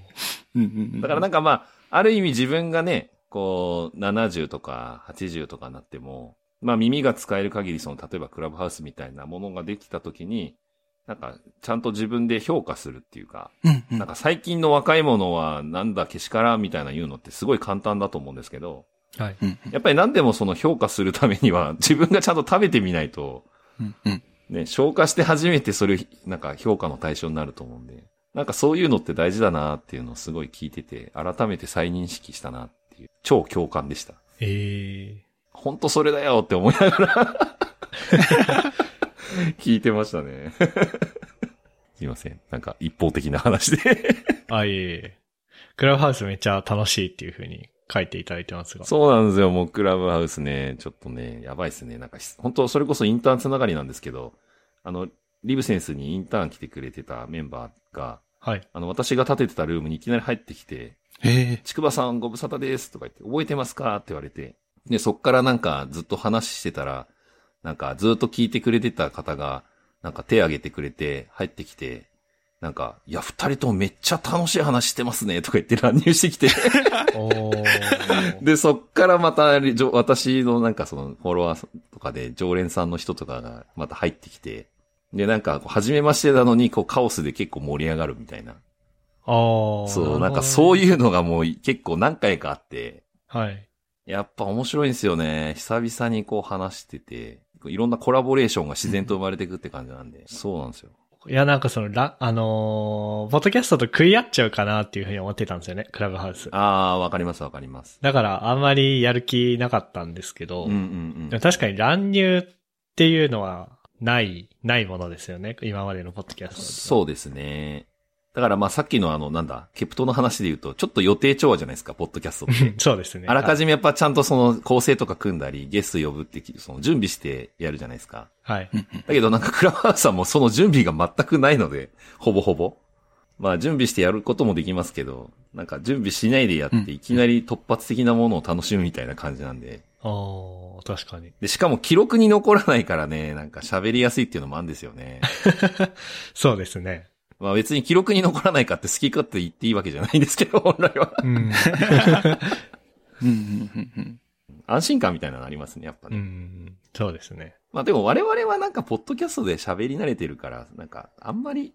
うんうんうんだからなんかまあ、ある意味自分がね、こう、70とか80とかになっても、まあ耳が使える限り、その、例えばクラブハウスみたいなものができた時に、なんか、ちゃんと自分で評価するっていうか、うんうん。なんか最近の若い者はなんだけしからんみたいな言うのってすごい簡単だと思うんですけど、はい。うんやっぱり何でもその評価するためには 自分がちゃんと食べてみないと、うんうん。ね、消化して初めてそれ、なんか評価の対象になると思うんで、なんかそういうのって大事だなっていうのをすごい聞いてて、改めて再認識したなっていう、超共感でした。えほんとそれだよって思いながら聞いてましたね。すいません。なんか一方的な話で。ー。あ、いえいえ。クラブハウスめっちゃ楽しいっていう風に書いていただいてますが。そうなんですよ。もうクラブハウスね、ちょっとね、やばいっすね。なんか、本当それこそインターンつながりなんですけど、あの、リブセンスにインターン来てくれてたメンバーが、はい。あの、私が立ててたルームにいきなり入ってきて、ええちくばさんご無沙汰ですとか言って、覚えてますか？って言われて。で、そっからなんかずっと話してたら、なんかずっと聞いてくれてた方が、なんか手挙げてくれて、入ってきて、なんか、いや、二人ともめっちゃ楽しい話してますねとか言って乱入してきて。で、そっからまた、私のなんかそのフォロワーとかで常連さんの人とかがまた入ってきて、で、なんか、初めましてなのに、こう、カオスで結構盛り上がるみたいな。あー。そう、なんかそうう。いうのがもう結構何回かあって、はい。やっぱ面白いんですよね。久々にこう話してて、いろんなコラボレーションが自然と生まれていくって感じなんで。そうなんですよ。いや、なんかその、ら、あのーポッドキャストと食い合っちゃうかなっていうふうに思ってたんですよね、クラブハウス。あー、わかりますわかります。だから、あんまりやる気なかったんですけど、うんうんうん。確かに乱入っていうのは、ない、ないものですよね、今までのポッドキャストそうですね。だからまあさっきのあの、なんだ、ケプトの話で言うと、ちょっと予定調和じゃないですか、ポッドキャストって。そうですね。あらかじめやっぱちゃんとその構成とか組んだり、ゲスト呼ぶってき、その準備してやるじゃないですか。はい。だけどなんかクラブハウスはもうその準備が全くないので、ほぼほぼ。まあ準備してやることもできますけど、なんか準備しないでやって、いきなり突発的なものを楽しむみたいな感じなんで。おー、確かに。で、しかも記録に残らないからね、なんか喋りやすいっていうのもあるんですよね。そうですね。まあ別に記録に残らないかって好き勝手言っていいわけじゃないんですけど、本来は。うん。安心感みたいなのありますね、やっぱうね。ん。そうですね。まあでも我々はなんかポッドキャストで喋り慣れてるから、なんかあんまり、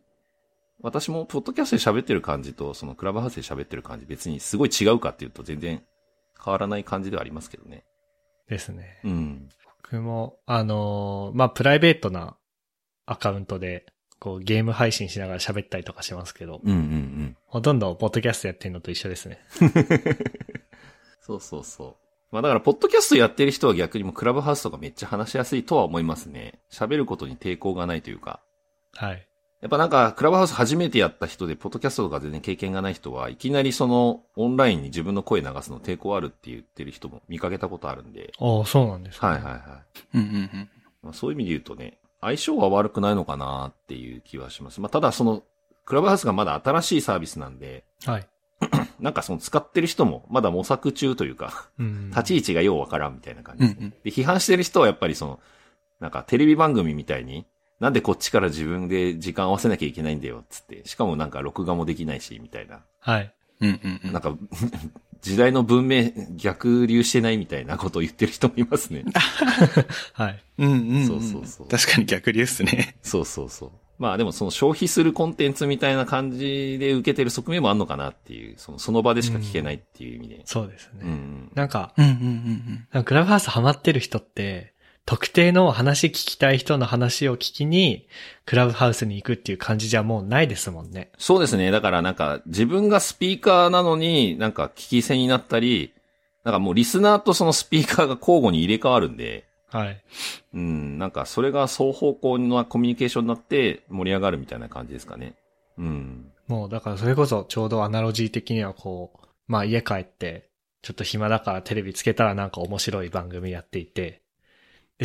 私もポッドキャストで喋ってる感じと、そのクラブハウスで喋ってる感じ、別にすごい違うかっていうと全然変わらない感じではありますけどね。ですね。うん。僕も、あのーまあ、プライベートなアカウントで、こう、ゲーム配信しながら喋ったりとかしますけど、うんうんうん。ほとんどポッドキャストやってるのと一緒ですね。そうそうそう。まあだから、ポッドキャストやってる人は逆にもうクラブハウスとかめっちゃ話しやすいとは思いますね。喋ることに抵抗がないというか。はい。やっぱなんか、クラブハウス初めてやった人で、ポッドキャストとか全然経験がない人は、いきなりその、オンラインに自分の声流すの抵抗あるって言ってる人も見かけたことあるんで。おーそうなんですね。はいはいはい。うんうんうんまあ、そういう意味で言うとね、相性は悪くないのかなっていう気はします。まあ、ただその、クラブハウスがまだ新しいサービスなんで、はい。なんかその使ってる人もまだ模索中というか、うん。立ち位置がようわからんみたいな感じでうんうんで、批判してる人はやっぱりその、なんかテレビ番組みたいに、なんでこっちから自分で時間合わせなきゃいけないんだよ、つって。しかもなんか録画もできないし、みたいな。はい。うんうんうんなんか、時代の文明逆流してないみたいなことを言ってる人もいますね。はい。うんうんうんそうそうそう確かに逆流っすね。そうそうそう。まあでもその消費するコンテンツみたいな感じで受けてる側面もあんのかなっていう、そのその場でしか聞けないっていう意味で。そうですね。うん。なんか、うんうんうんなんかクラブハウスハマってる人って、特定の話聞きたい人の話を聞きに、クラブハウスに行くっていう感じじゃもうないですもんね。そうですね。だからなんか自分がスピーカーなのになんか聞き捨になったり、なんかもうリスナーとそのスピーカーが交互に入れ替わるんで、はい。うん、なんかそれが双方向のコミュニケーションになって盛り上がるみたいな感じですかね。うん。もうだからそれこそちょうどアナロジー的にはこう、まあ家帰って、ちょっと暇だからテレビつけたらなんか面白い番組やっていて、で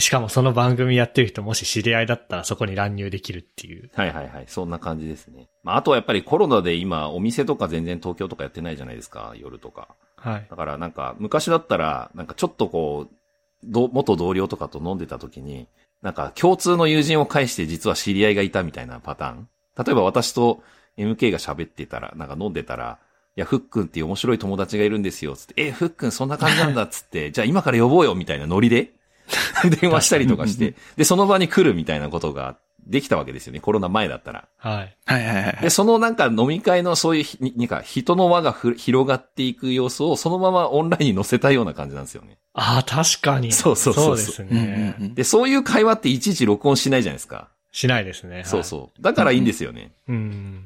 しかもその番組やってる人もし知り合いだったらそこに乱入できるっていう。はいはいはい。そんな感じですね。まああとはやっぱりコロナで今お店とか全然東京とかやってないじゃないですか、夜とか。はい。だからなんか昔だったら、なんかちょっとこう、ど元同僚とかと飲んでた時に、なんか共通の友人を介して実は知り合いがいたみたいなパターン。例えば私と MK が喋ってたら、なんか飲んでたら、いや、ふっくんっていう面白い友達がいるんですよ、つって、え、ふっくんそんな感じなんだ、つって、じゃあ今から呼ぼうよ、みたいなノリで、電話したりとかして、で、その場に来るみたいなことができたわけですよね、コロナ前だったら。はい。はいはいはい。で、そのなんか飲み会のそういうなんか人の輪がふ広がっていく様子をそのままオンラインに載せたような感じなんですよね。ああ、確かに。そうそうそうですうんうんね。うんで、そういう会話っていちいち録音しないじゃないですか。しないですね。そうそう。だからいいんですよね。う。うん。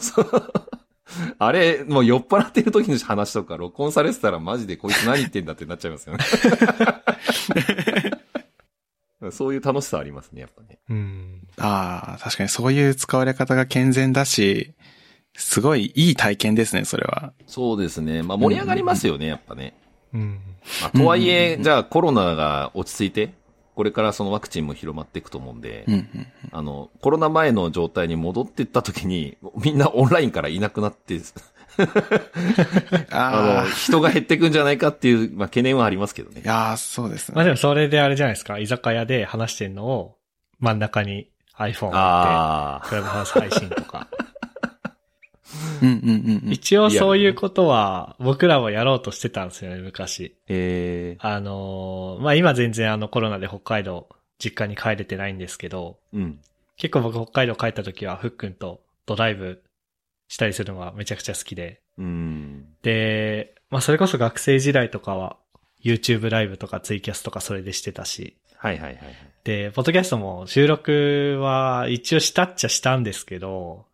そ う あれ、もう酔っ払ってる時の話とか録音されてたらマジでこいつ何言ってんだってなっちゃいますよね。そういう楽しさありますね、やっぱね。うん。ああ、確かにそういう使われ方が健全だし、すごいいい体験ですね、それは。そうですね。まあ盛り上がりますよね、やっぱね。うん。まあ、とはいうんうんえ、うんじゃあコロナが落ち着いて、これからそのワクチンも広まっていくと思うんで、うんうんあの、コロナ前の状態に戻っていった時に、みんなオンラインからいなくなって、ああの、人が減っていくんじゃないかっていう、まあ、懸念はありますけどねあ、い。やーそうですね。まあでもそれであれじゃないですか。居酒屋で話してんのを真ん中に iPhone を置いて、ああ。クラブハウス配信とか。うんうんうんうん。一応そういうことは僕らもやろうとしてたんですよね、昔。えあのーまあ今全然あのコロナで北海道実家に帰れてないんですけど、ー、うん。結構僕北海道帰った時はふっくんとドライブしたりするのがめちゃくちゃ好きで。うん。で、まあそれこそ学生時代とかは YouTube ライブとかツイキャスとかそれでしてたし。はいはいはいはい。で、ポッドキャストも収録は一応したっちゃしたんですけど、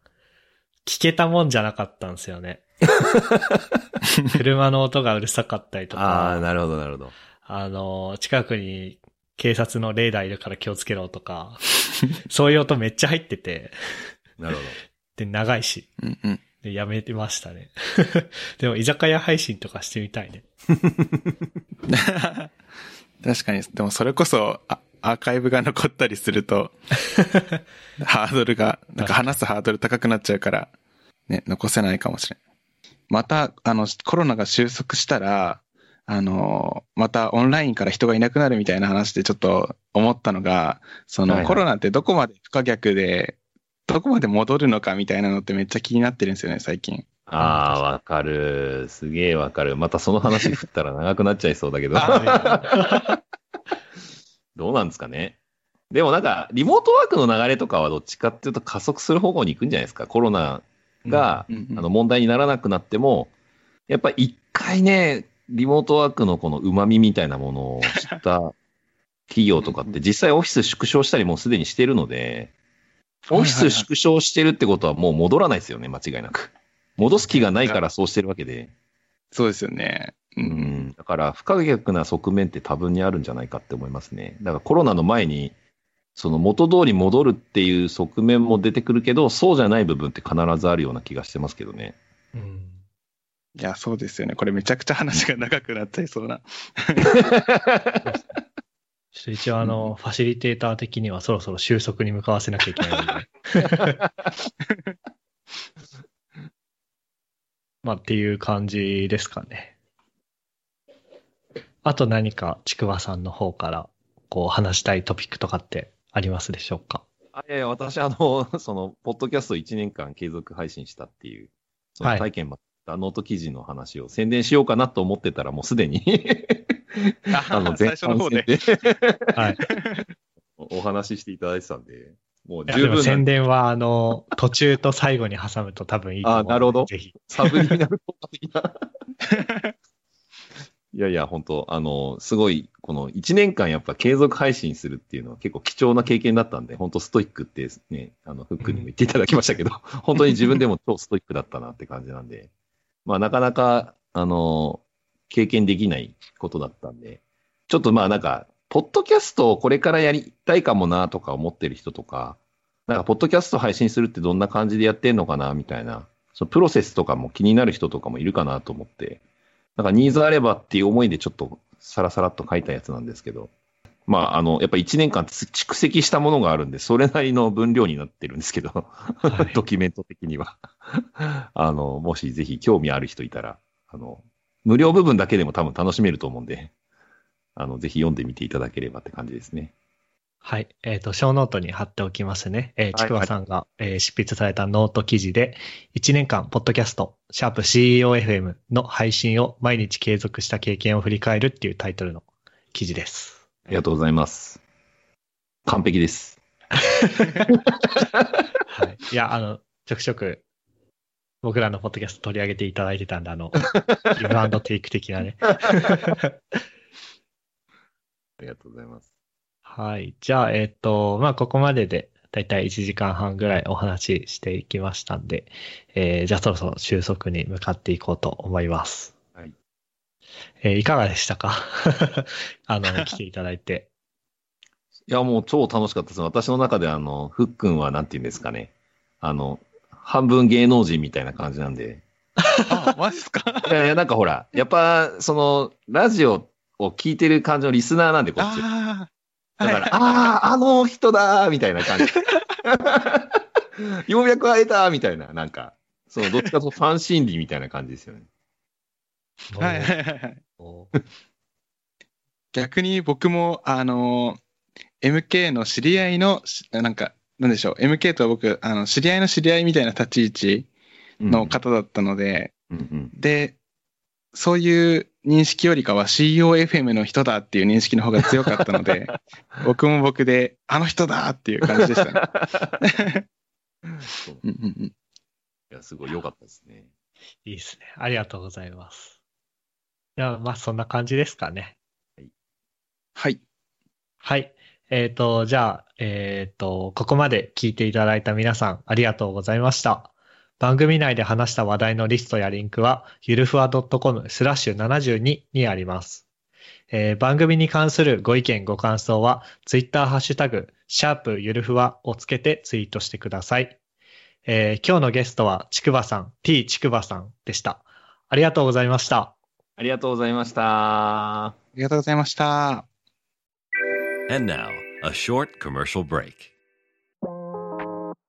聞けたもんじゃなかったんですよね。車の音がうるさかったりとああ、か、なるほどなるほど。あの、近くに警察のレーダーいるから気をつけろとか、そういう音めっちゃ入ってて、なるほど。で、長いし、うんうん。で、やめてましたね。でも、居酒屋配信とかしてみたいね。確かに、でもそれこそ、あアーカイブが残ったりすると、ハードルが、なんか話すハードル高くなっちゃうから、ね、残せないかもしれん。また、あの、コロナが収束したら、あの、またオンラインから人がいなくなるみたいな話でちょっと思ったのが、その、はいはいコロナってどこまで不可逆で、どこまで戻るのかみたいなのってめっちゃ気になってるんですよね、最近。ああ、わかる。すげえわかる。またその話振ったら長くなっちゃいそうだけど。どうなんですかね。でもなんか、リモートワークの流れとかはどっちかっていうと加速する方向に行くんじゃないですか。コロナが、うんうんあの問題にならなくなっても、やっぱ一回ね、リモートワークのこの旨味みたいなものを知った 企業とかって実際オフィス縮小したりもうすでにしてるので、オフィス縮小してるってことはもう戻らないですよね、間違いなく。戻す気がないからそうしてるわけで。そうですよね。う。うんん。だから不可逆な側面って多分にあるんじゃないかって思いますね。だからコロナの前に、その元通り戻るっていう側面も出てくるけど、そうじゃない部分って必ずあるような気がしてますけどね。うん。いや、そうですよね。これめちゃくちゃ話が長くなっちゃいそうな。ちょっと一応あの、ファシリテーター的にはそろそろ収束に向かわせなきゃいけないので。まあっていう感じですかね。あと何かちくばさんの方からこう話したいトピックとかってありますでしょうか？あいやいや、私、あの、その、ポッドキャスト1年間継続配信したっていう、そのはい体験もあったノート記事の話を宣伝しようかなと思ってたら、もうすでに あの、最 前半。戦ではい。お話ししていただいてたんで、もう十分な宣伝はあの、途中と最後に挟むと多分いいと思う。あなるほどぜひ。サブリミナル効果的な。いやいや、本当あの、すごい、この1年間やっぱ継続配信するっていうのは結構貴重な経験だったんで、本当ストイックってね、あの、フックにも言っていただきましたけど、本当に自分でも超ストイックだったなって感じなんで、まあなかなか、あの、経験できないことだったんで、ちょっとまあなんか、ポッドキャストをこれからやりたいかもなとか思ってる人とか、なんか、ポッドキャスト配信するってどんな感じでやってんのかなみたいな、そのプロセスとかも気になる人とかもいるかなと思って、なんかニーズあればっていう思いでちょっとサラサラっと書いたやつなんですけど、まあ、あの、やっぱ1年間つ蓄積したものがあるんで、それなりの分量になってるんですけど、はい ドキュメント的には。あの、もしぜひ興味ある人いたら、あの、無料部分だけでも多分楽しめると思うんで、あの、ぜひ読んでみていただければって感じですね。はい。えっ、と、ショーノートに貼っておきますね。えー、ちくばさんが、えー執筆されたノート記事で、1年間、ポッドキャスト、シャープ CEOFM の配信を毎日継続した経験を振り返るっていうタイトルの記事です。ありがとうございます。完璧です。はい。いや、あの、ちょくちょく、僕らのポッドキャスト取り上げていただいてたんで、あの、ギブアンドテイク的なね。ありがとうございます。はい。じゃあ、えっ、と、まあ、ここまでで、だいたい1時間半ぐらいお話ししていきましたんで、えーじゃあそろそろ収束に向かっていこうと思います。はい。えーいかがでしたか？あの、来ていただいて。いや、もう超楽しかったです。私の中であの、ふっくんはなんて言うんですかね。あの、半分芸能人みたいな感じなんで。あ、マジっすか？いやいや、なんかほら、やっぱ、その、ラジオを聞いてる感じのリスナーなんで、こっち。あだから、ああ、あの人だーみたいな感じ。ようやく会えたーみたいな、なんか、その、どっちかとファン心理みたいな感じですよね。はいはいはいはい。お逆に僕も、あの、MK の知り合いの、しなんか、なんでしょう、MK とは僕、あの、知り合いの知り合いみたいな立ち位置の方だったので、うんうん。で、そういう認識よりかは COFM の人だっていう認識の方が強かったので、僕も僕で、あの人だっていう感じでしたね。そううんうんうんいや、すごい良かったですね。いいですね。ありがとうございます。いや、まあそんな感じですかね。はい。はい。えっ、と、じゃあ、えっ、と、ここまで聞いていただいた皆さん、ありがとうございました。番組内で話した話題のリストやリンクは、ゆるふわ .com スラッシュ72にあります。えー番組に関するご意見、ご感想は、ツイッターハッシュタグ、シャープゆるふわをつけてツイートしてください。えー今日のゲストは、ちくばさん、T ちくばさんでした。ありがとうございました。ありがとうございました。ありがとうございました。And now, a short commercial break.